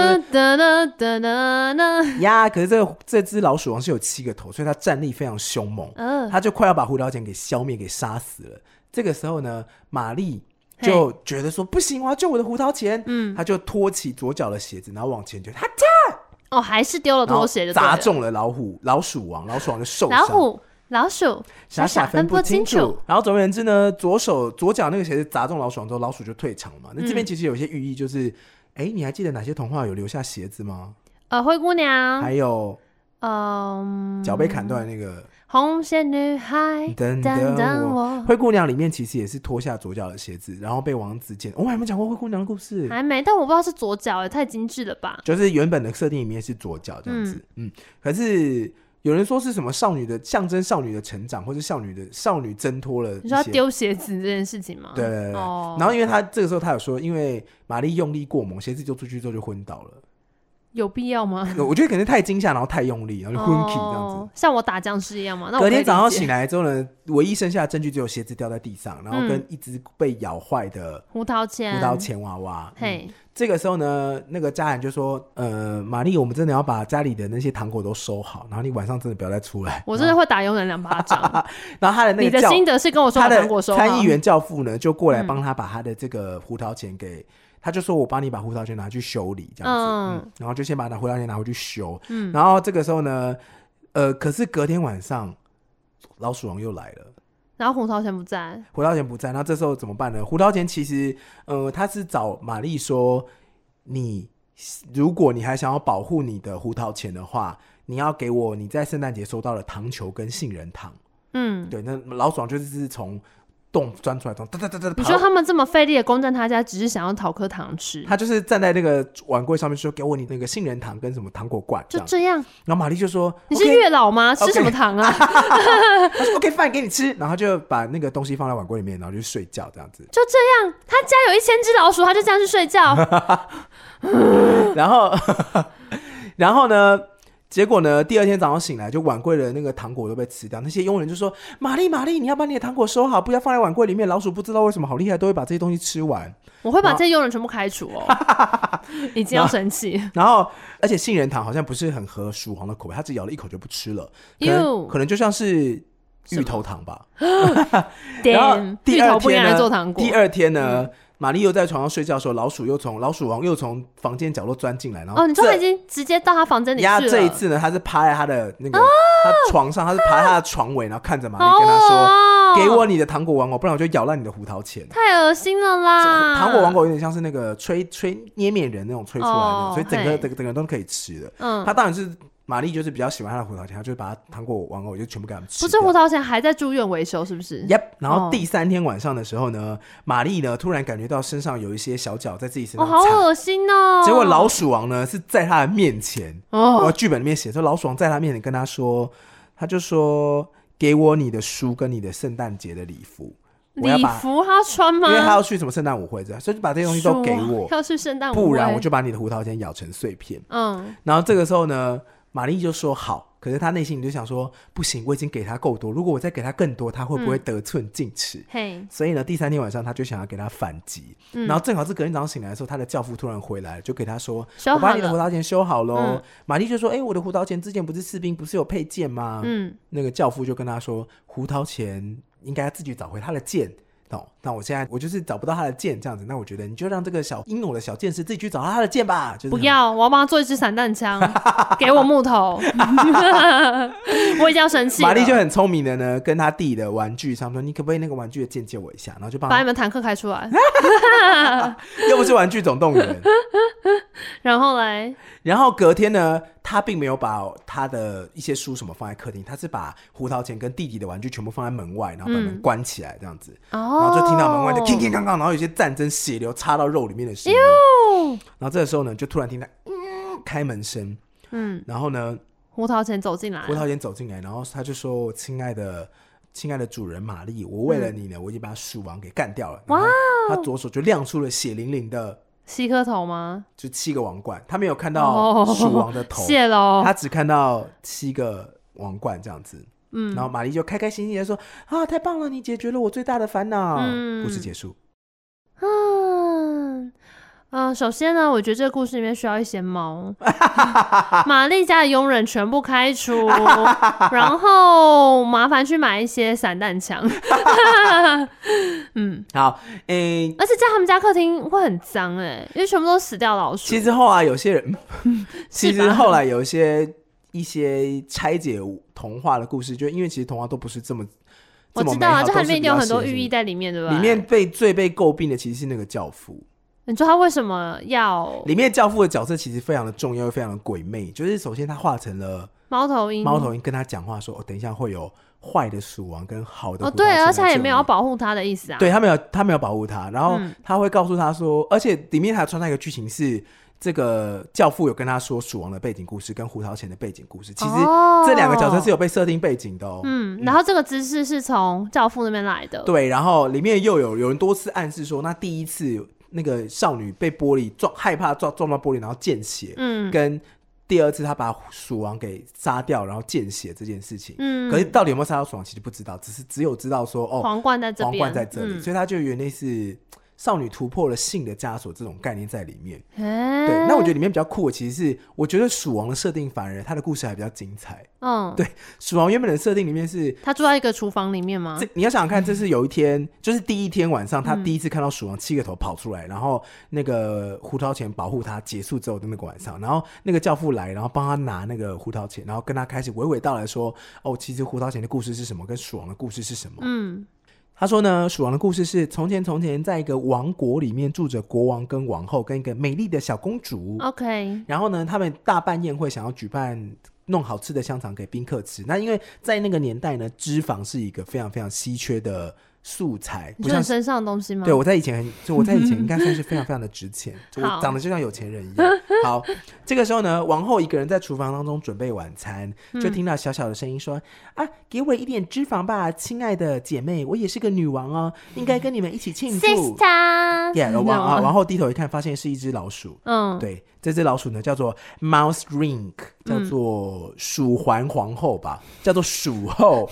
呀，可是这个这只老鼠王是有七个头，所以它战力非常凶猛。嗯，它就快要把胡桃钳给消灭，给杀。死了。这个时候呢，玛丽就觉得说不行，我要救我的胡桃钳。嗯，他就脱起左脚的鞋子，然后往前就他擦哦，还是丢了拖鞋就，砸中了老虎老鼠王，老鼠王就受伤。老虎老鼠傻傻分不清楚。然后总而言之呢，左手左脚那个鞋子砸中老鼠王之后，老鼠就退场了嘛。那这边其实有一些寓意，就是哎、嗯，你还记得哪些童话有留下鞋子吗？呃，灰姑娘，还有嗯，脚被砍断的那个。红线女孩，等等我。灰姑娘里面其实也是脱下左脚的鞋子，然后被王子捡。我还没讲过灰姑娘的故事，还没。但我不知道是左脚，也太精致了吧？就是原本的设定里面是左脚这样子，嗯，嗯。可是有人说是什么少女的象征，少女的成长，或是少女的少女挣脱了。你说丢鞋子这件事情吗？对，对，对，对。哦。然后因为他这个时候他有说，因为玛丽用力过猛，鞋子丢出去之后就昏倒了。有必要吗？我觉得可能太惊吓，然后太用力，然后就昏 k 这样子，哦，像我打僵尸一样嘛。那隔天早上醒来之后呢，唯一剩下的证据只有鞋子掉在地上，然后跟一只被咬坏的胡桃钳胡桃钳娃娃。嘿，嗯，这个时候呢，那个家人就说：“呃，玛丽，我们真的要把家里的那些糖果都收好，然后你晚上真的不要再出来。”我真的会打佣人两巴掌。然后他的那个你的心得是跟我说，糖果收好。参议员教父呢就过来帮他把他的这个胡桃钳给。他就说：“我帮你把胡桃钳拿去修理，这样子，嗯嗯、然后就先把那胡桃钳拿回去修。嗯、然后这个时候呢，呃，可是隔天晚上，老鼠王又来了，然后胡桃钳不在，胡桃钳不在，那这时候怎么办呢？胡桃钳其实，呃，他是找玛丽说，你如果你还想要保护你的胡桃钳的话，你要给我你在圣诞节收到的糖球跟杏仁糖。嗯，对，那老鼠王就是从。”洞钻出来，咚哒哒哒哒。你说他们这么费力的攻占他家，只是想要讨颗糖吃？他就是站在那个碗柜上面说：“给我你那个杏仁糖跟什么糖果罐。”就这样。然后玛丽就说：“你是月老吗？吃什么糖啊？” 他说：“OK，饭给你吃。”然后就把那个东西放在碗柜里面，然后就睡觉，这样子。就这样，他家有一千只老鼠，他就这样去睡觉。然后，然后呢？结果呢？第二天早上醒来，就碗柜的那个糖果都被吃掉。那些佣人就说：“玛丽，玛丽，你要把你的糖果收好，不要放在碗柜里面。老鼠不知道为什么好厉害，都会把这些东西吃完。”我会把这些佣人全部开除哦，已经要生气。然后，而且杏仁糖好像不是很合鼠王的口味，他只咬了一口就不吃了。可能可能就像是芋头糖吧。然后第二天呢？第二天呢？玛丽又在床上睡觉的时候，老鼠又从老鼠王又从房间角落钻进来，然后哦，你说他已经直接到他房间里去了。这一次呢，他是趴在他的那个、哦、他床上，他是趴在他的床尾，然后看着玛丽跟他说：“哦、给我你的糖果王果，不然我就咬烂你的胡桃钳。”太恶心了啦！糖果王果有点像是那个吹吹捏面人那种吹出来的，哦、所以整个整个整个都可以吃的。嗯，他当然是。玛丽就是比较喜欢她的胡桃钳，他就是把他糖果玩偶就全部给他们吃。不是胡桃钳还在住院维修，是不是？Yep。然后第三天晚上的时候呢，玛丽、哦、呢突然感觉到身上有一些小脚在自己身上，哦，好恶心哦！结果老鼠王呢是在他的面前，哦，剧本里面写说老鼠王在他面前跟他说，他就说：“给我你的书跟你的圣诞节的礼服，礼服他穿吗？因为他要去什么圣诞舞会这样，所以就把这些东西都给我，要去圣诞舞会，不然我就把你的胡桃钳咬成碎片。”嗯，然后这个时候呢。玛丽就说好，可是他内心里就想说不行，我已经给他够多，如果我再给他更多，他会不会得寸进尺？嘿、嗯，所以呢，第三天晚上他就想要给他反击，嗯、然后正好是隔天早上醒来的时候，他的教父突然回来，就给他说：“我把你的胡桃钳修好喽。嗯”玛丽就说：“哎、欸，我的胡桃钳之前不是士兵，不是有配剑吗？”嗯，那个教父就跟他说：“胡桃钳应该自己找回他的剑。”哦，那我现在我就是找不到他的剑这样子，那我觉得你就让这个小英勇的小剑士自己去找到他的剑吧。就是、不要，我要帮他做一支散弹枪，给我木头。我已经要生气。玛丽就很聪明的呢，跟他弟的玩具上说：“你可不可以那个玩具的剑借我一下？”然后就帮把你们坦克开出来。又不是玩具总动员。然后来，然后隔天呢，他并没有把他的一些书什么放在客厅，他是把胡桃钳跟弟弟的玩具全部放在门外，然后把门关起来这样子。嗯、然后就听到门外的铿铿锵锵，然后有些战争血流插到肉里面的声音。然后这个时候呢，就突然听到嗯开门声，嗯，然后呢，胡桃钳走进来，胡桃钳走进来，然后他就说：“亲爱的，亲爱的主人玛丽，我为了你呢，嗯、我已经把鼠王给干掉了。”哇！他左手就亮出了血淋淋的。七颗头吗？就七个王冠，他没有看到鼠王的头，谢喽。他只看到七个王冠这样子，嗯，然后玛丽就开开心心的说：“啊，太棒了，你解决了我最大的烦恼。”嗯，故事结束。嗯。首先呢，我觉得这个故事里面需要一些猫。玛丽家的佣人全部开除，然后麻烦去买一些散弹枪。嗯，好，诶、欸，而且在他们家客厅会很脏诶，因为全部都死掉老鼠。其实后来有些人，其实后来有一些一些拆解童话的故事，就因为其实童话都不是这么，我知道啊，这里面一定有很多寓意在里面，对吧？里面被最被诟病的其实是那个教父。你说他为什么要？里面教父的角色其实非常的重要，又非常的鬼魅。就是首先他化成了猫头鹰，猫头鹰跟他讲话说：“哦，等一下会有坏的鼠王跟好的。”哦，对，而且他也没有要保护他的意思啊。对他没有，他没有保护他。然后他会告诉他说，嗯、而且里面还穿插一个剧情是，这个教父有跟他说鼠王的背景故事跟胡桃钳的背景故事。其实这两个角色是有被设定背景的哦。嗯，然后这个知识是从教父那边来的。对，然后里面又有有人多次暗示说，那第一次。那个少女被玻璃撞，害怕撞撞到玻璃，然后见血。嗯，跟第二次他把鼠王给杀掉，然后见血这件事情。嗯，可是到底有没有杀到鼠王，其实不知道，只是只有知道说哦，皇冠在这边，皇冠在这里，嗯、所以他就原来是。少女突破了性的枷锁，这种概念在里面。欸、对，那我觉得里面比较酷的，其实是我觉得鼠王的设定反而他的故事还比较精彩。嗯，对，蜀王原本的设定里面是，他住在一个厨房里面吗？这你要想想看，这是有一天，嗯、就是第一天晚上，他第一次看到鼠王七个头跑出来，嗯、然后那个胡桃钳保护他结束之后的那个晚上，然后那个教父来，然后帮他拿那个胡桃钳，然后跟他开始娓娓道来说，哦，其实胡桃钳的故事是什么，跟鼠王的故事是什么？嗯。他说呢，鼠王的故事是：从前从前，在一个王国里面住着国王跟王后跟一个美丽的小公主。OK，然后呢，他们大办宴会，想要举办弄好吃的香肠给宾客吃。那因为在那个年代呢，脂肪是一个非常非常稀缺的。素材，不像身上的东西吗？对，我在以前，就我在以前应该算是 非常非常的值钱，就我长得就像有钱人一样。好，这个时候呢，王后一个人在厨房当中准备晚餐，就听到小小的声音说：“嗯、啊，给我一点脂肪吧，亲爱的姐妹，我也是个女王哦，应该跟你们一起庆祝。” Sister，王啊，王后低头一看，发现是一只老鼠。嗯，对，这只老鼠呢叫做 Mouse Ring，叫做鼠环皇后吧，叫做鼠后。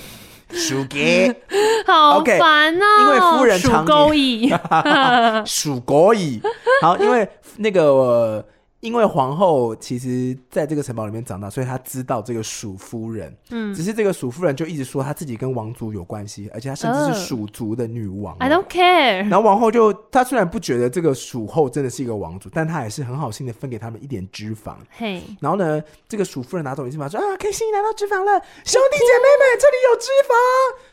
鼠给，好烦啊！因为夫人常鼠勾引，鼠狗蚁。好，因为那个。呃因为皇后其实在这个城堡里面长大，所以她知道这个鼠夫人。嗯，只是这个鼠夫人就一直说她自己跟王族有关系，而且她甚至是鼠族的女王。I don't care。然后王后就她虽然不觉得这个鼠后真的是一个王族，但她也是很好心的分给他们一点脂肪。嘿，然后呢，这个鼠夫人拿走一脂肪说啊，开心拿到脂肪了，兄弟姐妹们，这里有脂肪。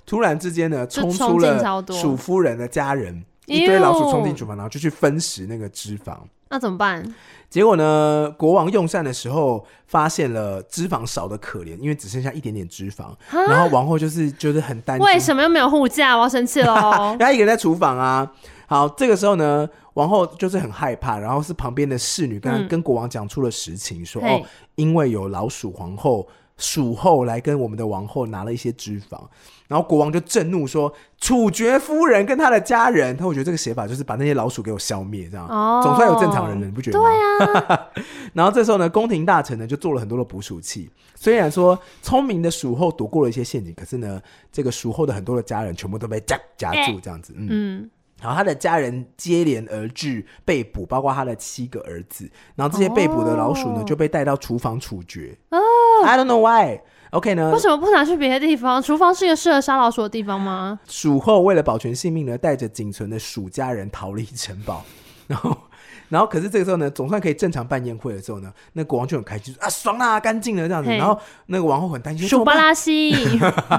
突然之间呢，冲出了鼠夫人的家人，一堆老鼠冲进厨房，然后就去分食那个脂肪。那怎么办？结果呢？国王用膳的时候发现了脂肪少的可怜，因为只剩下一点点脂肪。然后王后就是就是很担心，为什么又没有护驾？我要生气了。然 后他一个人在厨房啊。好，这个时候呢，王后就是很害怕，然后是旁边的侍女跟、嗯、跟国王讲出了实情，说哦，因为有老鼠皇后。蜀后来跟我们的王后拿了一些脂肪，然后国王就震怒说：“处决夫人跟他的家人。”他会觉得这个写法就是把那些老鼠给我消灭，这样、哦、总算有正常人了，你不觉得吗？对啊。然后这时候呢，宫廷大臣呢就做了很多的捕鼠器。虽然说聪明的蜀后躲过了一些陷阱，可是呢，这个蜀后的很多的家人全部都被夹夹住，这样子。嗯。嗯然后他的家人接连而至被捕，包括他的七个儿子。然后这些被捕的老鼠呢，oh. 就被带到厨房处决。哦、oh.，I don't know why。OK 呢？为什么不拿去别的地方？厨房是一个适合杀老鼠的地方吗？鼠后为了保全性命呢，带着仅存的鼠家人逃离城堡，然后。然后，可是这个时候呢，总算可以正常办宴会的时候呢，那国王就很开心，说啊，爽啦，干净了这样子。然后那个王后很担心，鼠巴拉西，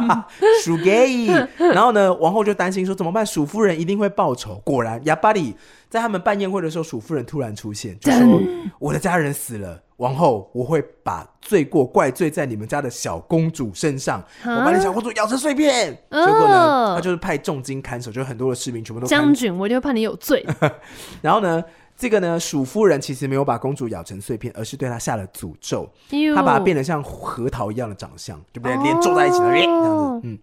鼠 gay。然后呢，王后就担心说怎么办？鼠夫人一定会报仇。果然，亚巴里在他们办宴会的时候，鼠夫人突然出现，就说我的家人死了，王后，我会把罪过怪罪在你们家的小公主身上，我把你小公主咬成碎片。结果呢，他就是派重金看守，就很多的士兵全部都将军，我一定会判你有罪。然后呢？这个呢，鼠夫人其实没有把公主咬成碎片，而是对她下了诅咒。她把她变得像核桃一样的长相，就被脸皱在一起了，这样子。嗯，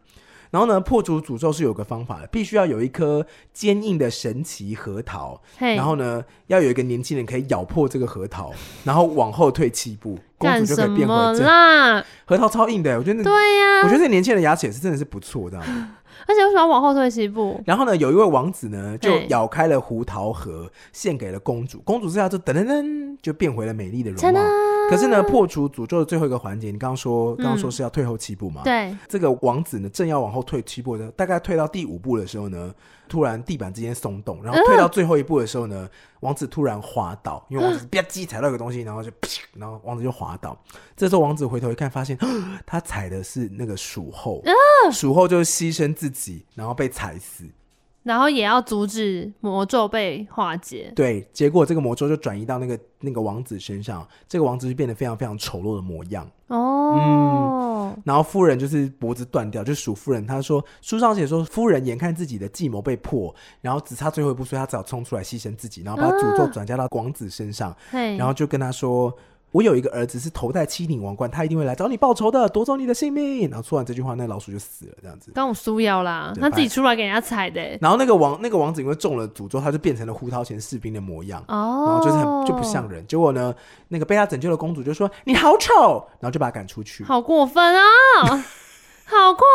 然后呢，破除诅咒是有个方法的，必须要有一颗坚硬的神奇核桃，然后呢，要有一个年轻人可以咬破这个核桃，然后往后退七步，公主就可以变回正。核桃超硬的，我觉得。对呀，我觉得这年轻人的牙齿也是真的是不错的。而且为什么要往后退七步？然后呢，有一位王子呢，就咬开了胡桃核，献给了公主。公主这下就噔噔噔，就变回了美丽的容貌。可是呢，破除诅咒的最后一个环节，你刚刚说，刚刚说是要退后七步嘛？对。这个王子呢，正要往后退七步的，大概退到第五步的时候呢，突然地板之间松动，然后退到最后一步的时候呢，王子突然滑倒，因为王子吧唧踩到一个东西，然后就，然后王子就滑倒。这时候王子回头一看，发现 他踩的是那个鼠后，鼠后就牺牲自己，然后被踩死。然后也要阻止魔咒被化解。对，结果这个魔咒就转移到那个那个王子身上，这个王子就变得非常非常丑陋的模样。哦，嗯，然后夫人就是脖子断掉，就数夫人，她说书上写说，夫人眼看自己的计谋被破，然后只差最后一步，所以她只好冲出来牺牲自己，然后把诅咒转嫁到王子身上。啊、然后就跟他说。我有一个儿子是头戴七顶王冠，他一定会来找你报仇的，夺走你的性命。然后说完这句话，那老鼠就死了，这样子。刚我输药啦，他自己出来给人家踩的。然后那个王那个王子因为中了诅咒，他就变成了胡桃钳士兵的模样，哦，然后就是很就不像人。结果呢，那个被他拯救的公主就说你好丑，然后就把他赶出去。好过分啊！好过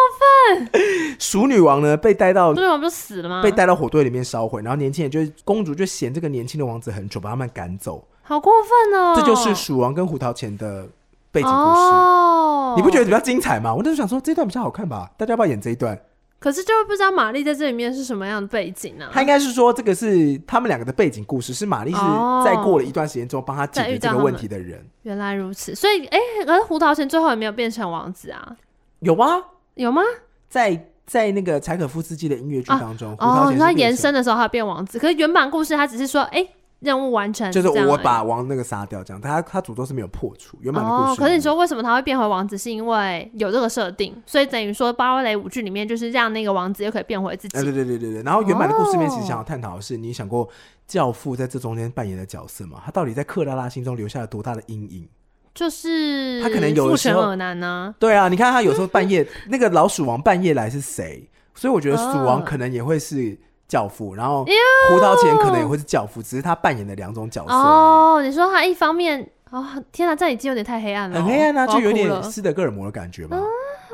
分！鼠女王呢被带到鼠女王不就死了吗？被带到火堆里面烧毁，然后年轻人就公主就嫌这个年轻的王子很丑，把他们赶走。好过分哦！这就是鼠王跟胡桃钳的背景故事，哦、你不觉得比较精彩吗？我那时候想说这段比较好看吧，大家要不要演这一段？可是就不知道玛丽在这里面是什么样的背景呢、啊？他应该是说这个是他们两个的背景故事，是玛丽是在过了一段时间之后帮他解决这个问题的人。原来如此，所以哎，可是胡桃钳最后也没有变成王子啊？有吗？有吗？在在那个柴可夫斯基的音乐剧当中，啊、哦，他延伸的时候他变王子，可是原版故事他只是说哎。任务完成，就是我把王那个杀掉，这样他他诅咒是没有破除原本的故事。哦，可是你说为什么他会变回王子？是因为有这个设定，所以等于说芭蕾舞剧里面就是让那个王子又可以变回自己。对对对对对。然后原版的故事里面其实想要探讨的是，你想过教父在这中间扮演的角色吗？他到底在克拉拉心中留下了多大的阴影？就是他可能有的时候父权儿男呢？对啊，你看他有时候半夜 那个老鼠王半夜来是谁？所以我觉得鼠王可能也会是。教父，然后胡桃钳可能也会是教父，只是他扮演的两种角色。哦，你说他一方面，哦，天哪，这已经有点太黑暗了，很黑暗啊，就有点斯德哥尔摩的感觉嘛。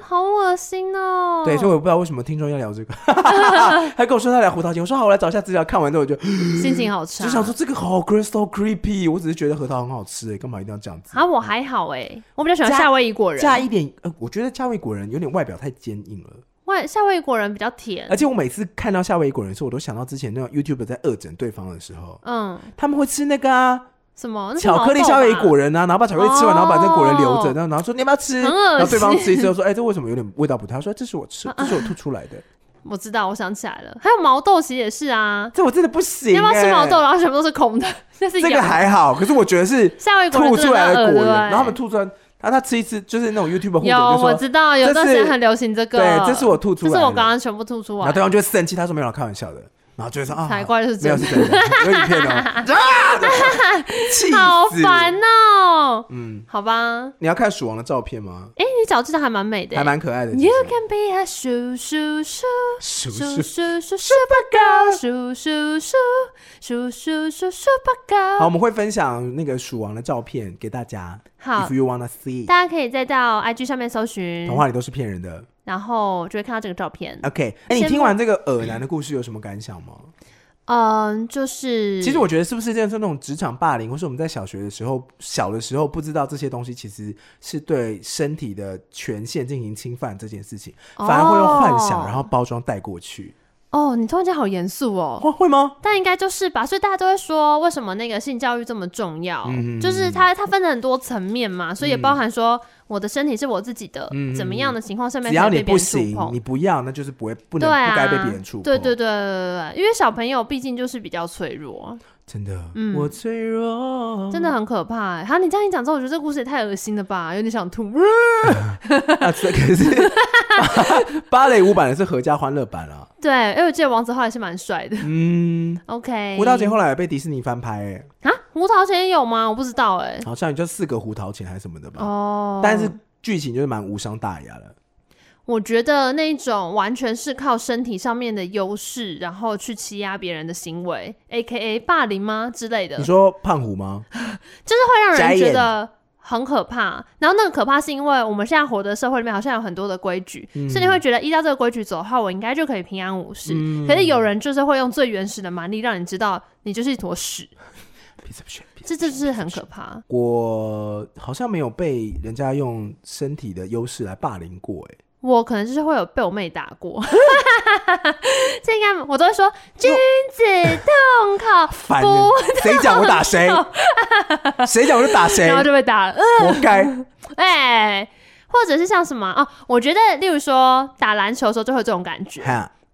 好恶心哦。对，所以我不知道为什么听众要聊这个，他跟我说他聊胡桃钳，我说好，我来找一下资料。看完之后我就心情好差，就想说这个好 crystal creepy。我只是觉得核桃很好吃，哎，干嘛一定要这样子？啊，我还好哎，我比较喜欢夏威夷果仁，加一点，呃，我觉得夏威夷果仁有点外表太坚硬了。外夏威夷果仁比较甜，而且我每次看到夏威夷果仁的时候，我都想到之前那种 YouTuber 在恶整对方的时候，嗯，他们会吃那个啊，什么巧克力夏威夷果仁啊，然后把巧克力吃完，然后把那果仁留着，然后然后说你要不要吃？然后对方吃一吃，说哎，这为什么有点味道不太？他说这是我吃，这是我吐出来的。我知道，我想起来了，还有毛豆其实也是啊，这我真的不行，你要不要吃毛豆？然后全部都是空的，这是这个还好，可是我觉得是夏威夷吐出来的果仁，然后他们吐出来。啊，他吃一次就是那种 YouTube 有，我知道有段时间很流行这个。对，这是我吐出来的，这是我刚刚全部吐出来。然后对方就会生气，他说没有开玩笑的，然后就会说啊，才怪是真的，没有是真的，有影片哦。气好烦哦。嗯，好吧。你要看鼠王的照片吗？哎，你早知道还蛮美的，还蛮可爱的。You can be a 鼠鼠鼠鼠鼠鼠鼠 super girl 鼠鼠鼠鼠鼠鼠 super girl。好，我们会分享那个鼠王的照片给大家。好 If you wanna see，大家可以再到 IG 上面搜寻，童话里都是骗人的，然后就会看到这个照片。OK，哎，你听完这个耳男的故事有什么感想吗？嗯，就是，其实我觉得是不是这样说那种职场霸凌，或是我们在小学的时候，小的时候不知道这些东西，其实是对身体的权限进行侵犯这件事情，反而会用幻想然后包装带过去。哦，你突然间好严肃哦，会会吗？但应该就是吧，所以大家都会说，为什么那个性教育这么重要？嗯、就是它它分了很多层面嘛，所以也包含说我的身体是我自己的，嗯、怎么样的情况下面，只要你不行，你不要，那就是不会不能、啊、不该被别人触碰。对对对对对，因为小朋友毕竟就是比较脆弱。真的，嗯，我脆弱，真的很可怕。好，你这样一讲之后，我觉得这个故事也太恶心了吧，有点想吐。啊，这可是 芭蕾舞版的是合家欢乐版啊。对，因为我记得王子后来是蛮帅的。嗯，OK。胡桃钳后来也被迪士尼翻拍，哎，啊，胡桃钳有吗？我不知道，哎，好像就四个胡桃钳还是什么的吧。哦，但是剧情就是蛮无伤大雅的。我觉得那种完全是靠身体上面的优势，然后去欺压别人的行为，AKA 霸凌吗之类的？你说胖虎吗？就是会让人觉得很可怕。然后那个可怕是因为我们现在活的社会里面好像有很多的规矩，嗯、所以你会觉得依照这个规矩走的话，我应该就可以平安无事。嗯、可是有人就是会用最原始的蛮力，让你知道你就是一坨屎。这这是很可怕。我好像没有被人家用身体的优势来霸凌过，哎。我可能就是会有被我妹打过，这应该我都会说君子动口 不，谁讲我打谁，谁讲我就打谁，然后就被打了，活该。哎，或者是像什么哦，我觉得例如说打篮球的时候就会有这种感觉，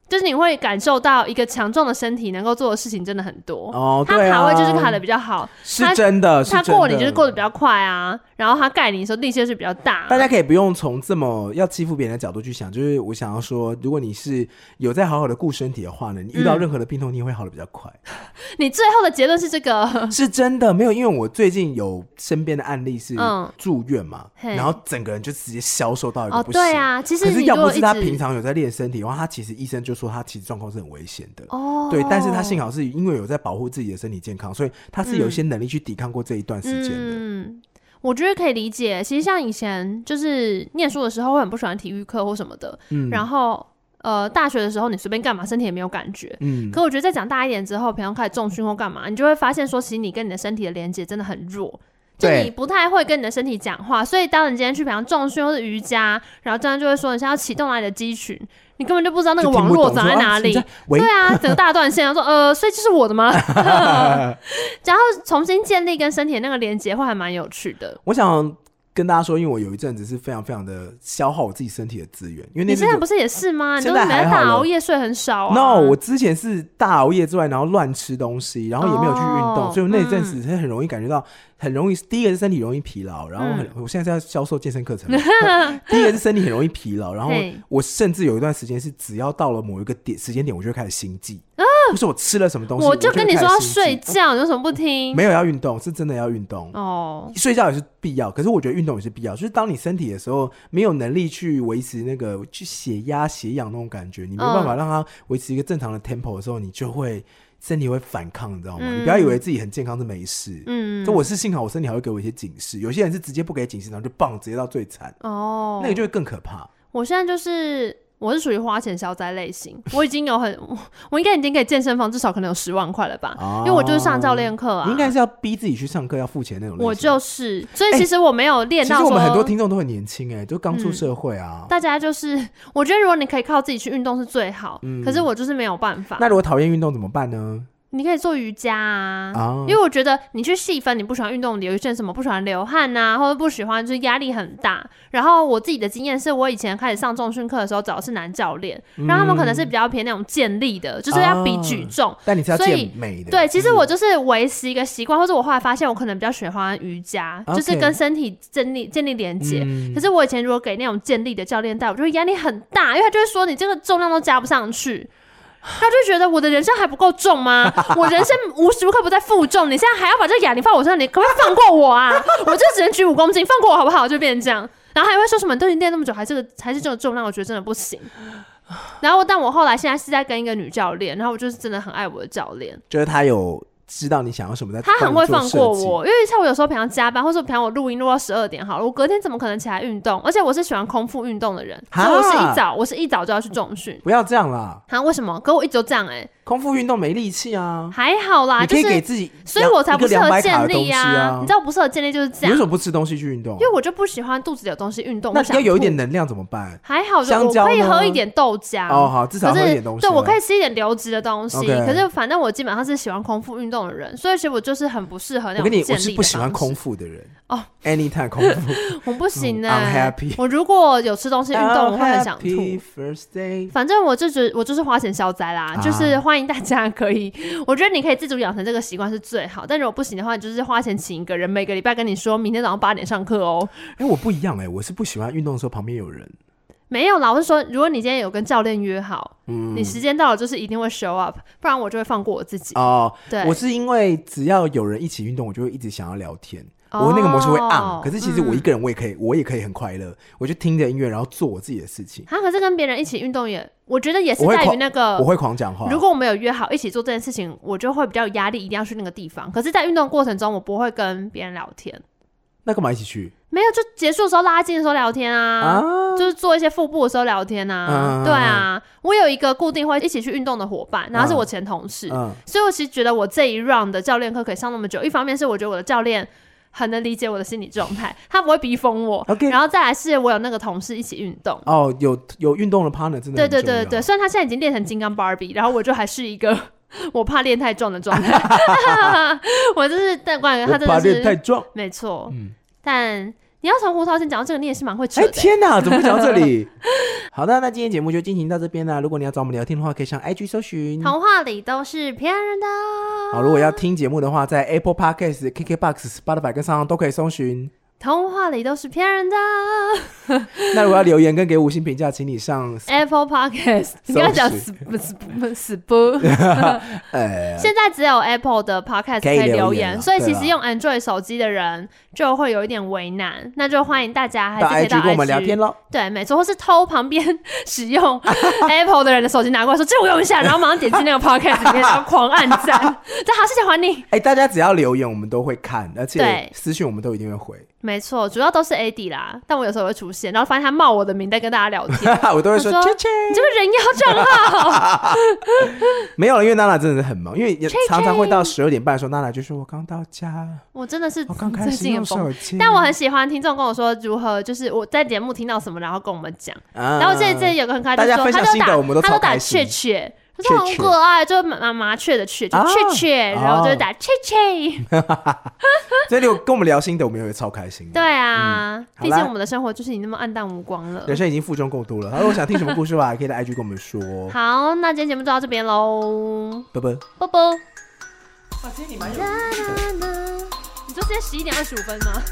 就是你会感受到一个强壮的身体能够做的事情真的很多哦。他卡位就是卡的比较好，是真的。他过你就是过得比较快啊，然后他盖你的时候力气是比较大。大家可以不用从这么要欺负别人的角度去想，就是我想要说，如果你是有在好好的顾身体的话呢，你遇到任何的病痛，你也会好的比较快。你最后的结论是这个？是真的没有？因为我最近有身边的案例是住院嘛，然后整个人就直接消瘦到一个不行。对啊，其实可是要不是他平常有在练身体，的话他其实医生就说他其实状况是很危险的哦，对，但是他幸好是因为有在保护自己的身体健康，所以他是有一些能力去抵抗过这一段时间的。嗯，我觉得可以理解。其实像以前就是念书的时候会很不喜欢体育课或什么的，嗯，然后呃大学的时候你随便干嘛身体也没有感觉，嗯，可我觉得再长大一点之后，平常开始重训或干嘛，你就会发现说，其实你跟你的身体的连接真的很弱。就你不太会跟你的身体讲话，所以当你今天去比方重训或是瑜伽，然后这样就会说你现在要启动哪里的肌群，你根本就不知道那个网络长在哪里。啊对啊，整个大断线，然后说呃，所以这是我的吗？然后重新建立跟身体的那个连接会还蛮有趣的。我想。跟大家说，因为我有一阵子是非常非常的消耗我自己身体的资源，因为那你现在不是也是吗？你都是每天大熬夜，睡很少啊。No，我之前是大熬夜之外，然后乱吃东西，然后也没有去运动，oh, 所以我那阵子是很容易感觉到，很容易。嗯、第一个是身体容易疲劳，然后很，我现在是要销售健身课程。第一个是身体很容易疲劳，然后我甚至有一段时间是，只要到了某一个点时间点，我就会开始心悸。不是我吃了什么东西，我就跟你说要睡觉，你为什么不听？没有要运动，是真的要运动哦。睡觉也是必要，可是我觉得运动也是必要。就是当你身体的时候没有能力去维持那个去血压、血氧那种感觉，你没有办法让它维持一个正常的 tempo 的时候，你就会身体会反抗，你知道吗？你不要以为自己很健康是没事，嗯，就我是幸好我身体还会给我一些警示。有些人是直接不给警示，然后就棒直接到最惨哦，那个就会更可怕。我现在就是。我是属于花钱消灾类型，我已经有很，我应该已经给健身房至少可能有十万块了吧，哦、因为我就是上教练课啊。你应该是要逼自己去上课要付钱那种。我就是，所以其实我没有练到、欸。其实我们很多听众都很年轻哎、欸，就刚出社会啊、嗯。大家就是，我觉得如果你可以靠自己去运动是最好，嗯、可是我就是没有办法。那如果讨厌运动怎么办呢？你可以做瑜伽啊，啊因为我觉得你去细分，你不喜欢运动，有一些什么不喜欢流汗啊，或者不喜欢就是压力很大。然后我自己的经验是我以前开始上重训课的时候找的是男教练，嗯、然后他们可能是比较偏那种健力的，就是要比举重。啊、但你是要健美的。对，其实我就是维持一个习惯，或者我后来发现我可能比较喜欢瑜伽，嗯、就是跟身体建立建立连接。嗯、可是我以前如果给那种健力的教练带，我就会压力很大，因为他就会说你这个重量都加不上去。他就觉得我的人生还不够重吗？我人生无时无刻不在负重，你现在还要把这个哑铃放我身上，你可不可以放过我啊？我就只能举五公斤，放过我好不好？就变成这样，然后还会说什么？都已经练那么久，还是这个还是这种重量？我觉得真的不行。然后，但我后来现在是在跟一个女教练，然后我就是真的很爱我的教练，觉得他有。知道你想要什么，在他很会放过我，因为像我有时候平常加班，或者平常我录音录到十二点好了，我隔天怎么可能起来运动？而且我是喜欢空腹运动的人，所以我是一早我是一早就要去重训。不要这样啦！啊，为什么？可我一直都这样哎、欸。空腹运动没力气啊，还好啦，你可以给自己，所以我才不适合建立啊。你知道不适合建立就是这样。你为什么不吃东西去运动？因为我就不喜欢肚子里有东西运动。那要有一点能量怎么办？还好，我可以喝一点豆浆哦，好，至少喝一点东西。对，我可以吃一点流质的东西。可是反正我基本上是喜欢空腹运动的人，所以其实我就是很不适合那种建立。我跟你，我是不喜欢空腹的人哦，anytime 空腹，我不行呢。我如果有吃东西运动，我会很想吐。反正我就觉我就是花钱消灾啦，就是欢迎大家可以。我觉得你可以自主养成这个习惯是最好，但如果不行的话，你就是花钱请一个人，每个礼拜跟你说明天早上八点上课哦。哎、欸，我不一样哎、欸，我是不喜欢运动的时候旁边有人。没有，老实说，如果你今天有跟教练约好，嗯，你时间到了就是一定会 show up，不然我就会放过我自己哦。对，我是因为只要有人一起运动，我就会一直想要聊天。我那个模式会按，哦、可是其实我一个人我也可以，嗯、我也可以很快乐。我就听着音乐，然后做我自己的事情。他可是跟别人一起运动也，我觉得也是在于那个我会狂讲话。如果我们有约好一起做这件事情，我就会比较有压力，一定要去那个地方。可是，在运动过程中，我不会跟别人聊天。那干嘛一起去？没有，就结束的时候拉近的时候聊天啊，啊就是做一些腹部的时候聊天啊。啊对啊，我有一个固定会一起去运动的伙伴，然后是我前同事，所以我其实觉得我这一 round 的教练课可以上那么久。一方面是我觉得我的教练。很能理解我的心理状态，他不会逼疯我。Okay. 然后再来是我有那个同事一起运动。哦，有有运动的 partner 真的。对对对对，虽然他现在已经练成金刚芭比，然后我就还是一个 我怕练太壮的状态。我就是但关于他真的是练太壮，没错。嗯，但你要从胡桃先讲到这个，你也是蛮会扯的、欸。哎、欸、天哪，怎么会讲到这里？好的，那今天节目就进行到这边啦。如果你要找我们聊天的话，可以上 IG 搜寻。童话里都是骗人的。好，如果要听节目的话，在 Apple Podcast、KKBox、Spotify 跟上都可以搜寻。童话里都是骗人的。那如果要留言跟给五星评价，请你上 Apple Podcast。你刚讲死不死不死不？呃，现在只有 Apple 的 Podcast 可以留言，所以其实用 Android 手机的人就会有一点为难。那就欢迎大家还是可以到 IG 跟我们聊天喽。对，没错，或是偷旁边使用 Apple 的人的手机拿过来说，借我用一下，然后马上点进那个 Podcast 里面，然后狂按赞。这好，谢谢还你。哎，大家只要留言，我们都会看，而且私讯我们都一定会回。没错，主要都是 AD 啦，但我有时候会出现，然后发现他冒我的名在跟大家聊天，我都会说：“切切，你这个人妖账号。”没有了，因为娜娜真的是很忙，因为常常会到十二点半的时候，娜娜就说：“我刚到家。”我真的是我刚开始用手机，但我很喜欢听众跟我说如何，就是我在节目听到什么，然后跟我们讲。然后这这有个很可爱，大家分享心得，我们都他都打雀雀。就很可爱，就麻麻雀的雀，就雀雀，然后就打雀雀。所以你跟我们聊心得，我们也会超开心。对啊，毕竟我们的生活就是你那么暗淡无光了。人生已经负重够多了。如果想听什么故事的话，可以在 IG 跟我们说。好，那今天节目就到这边喽。啵啵啵啵。哇，今天你蛮有。你就直接十一点二十五分吗？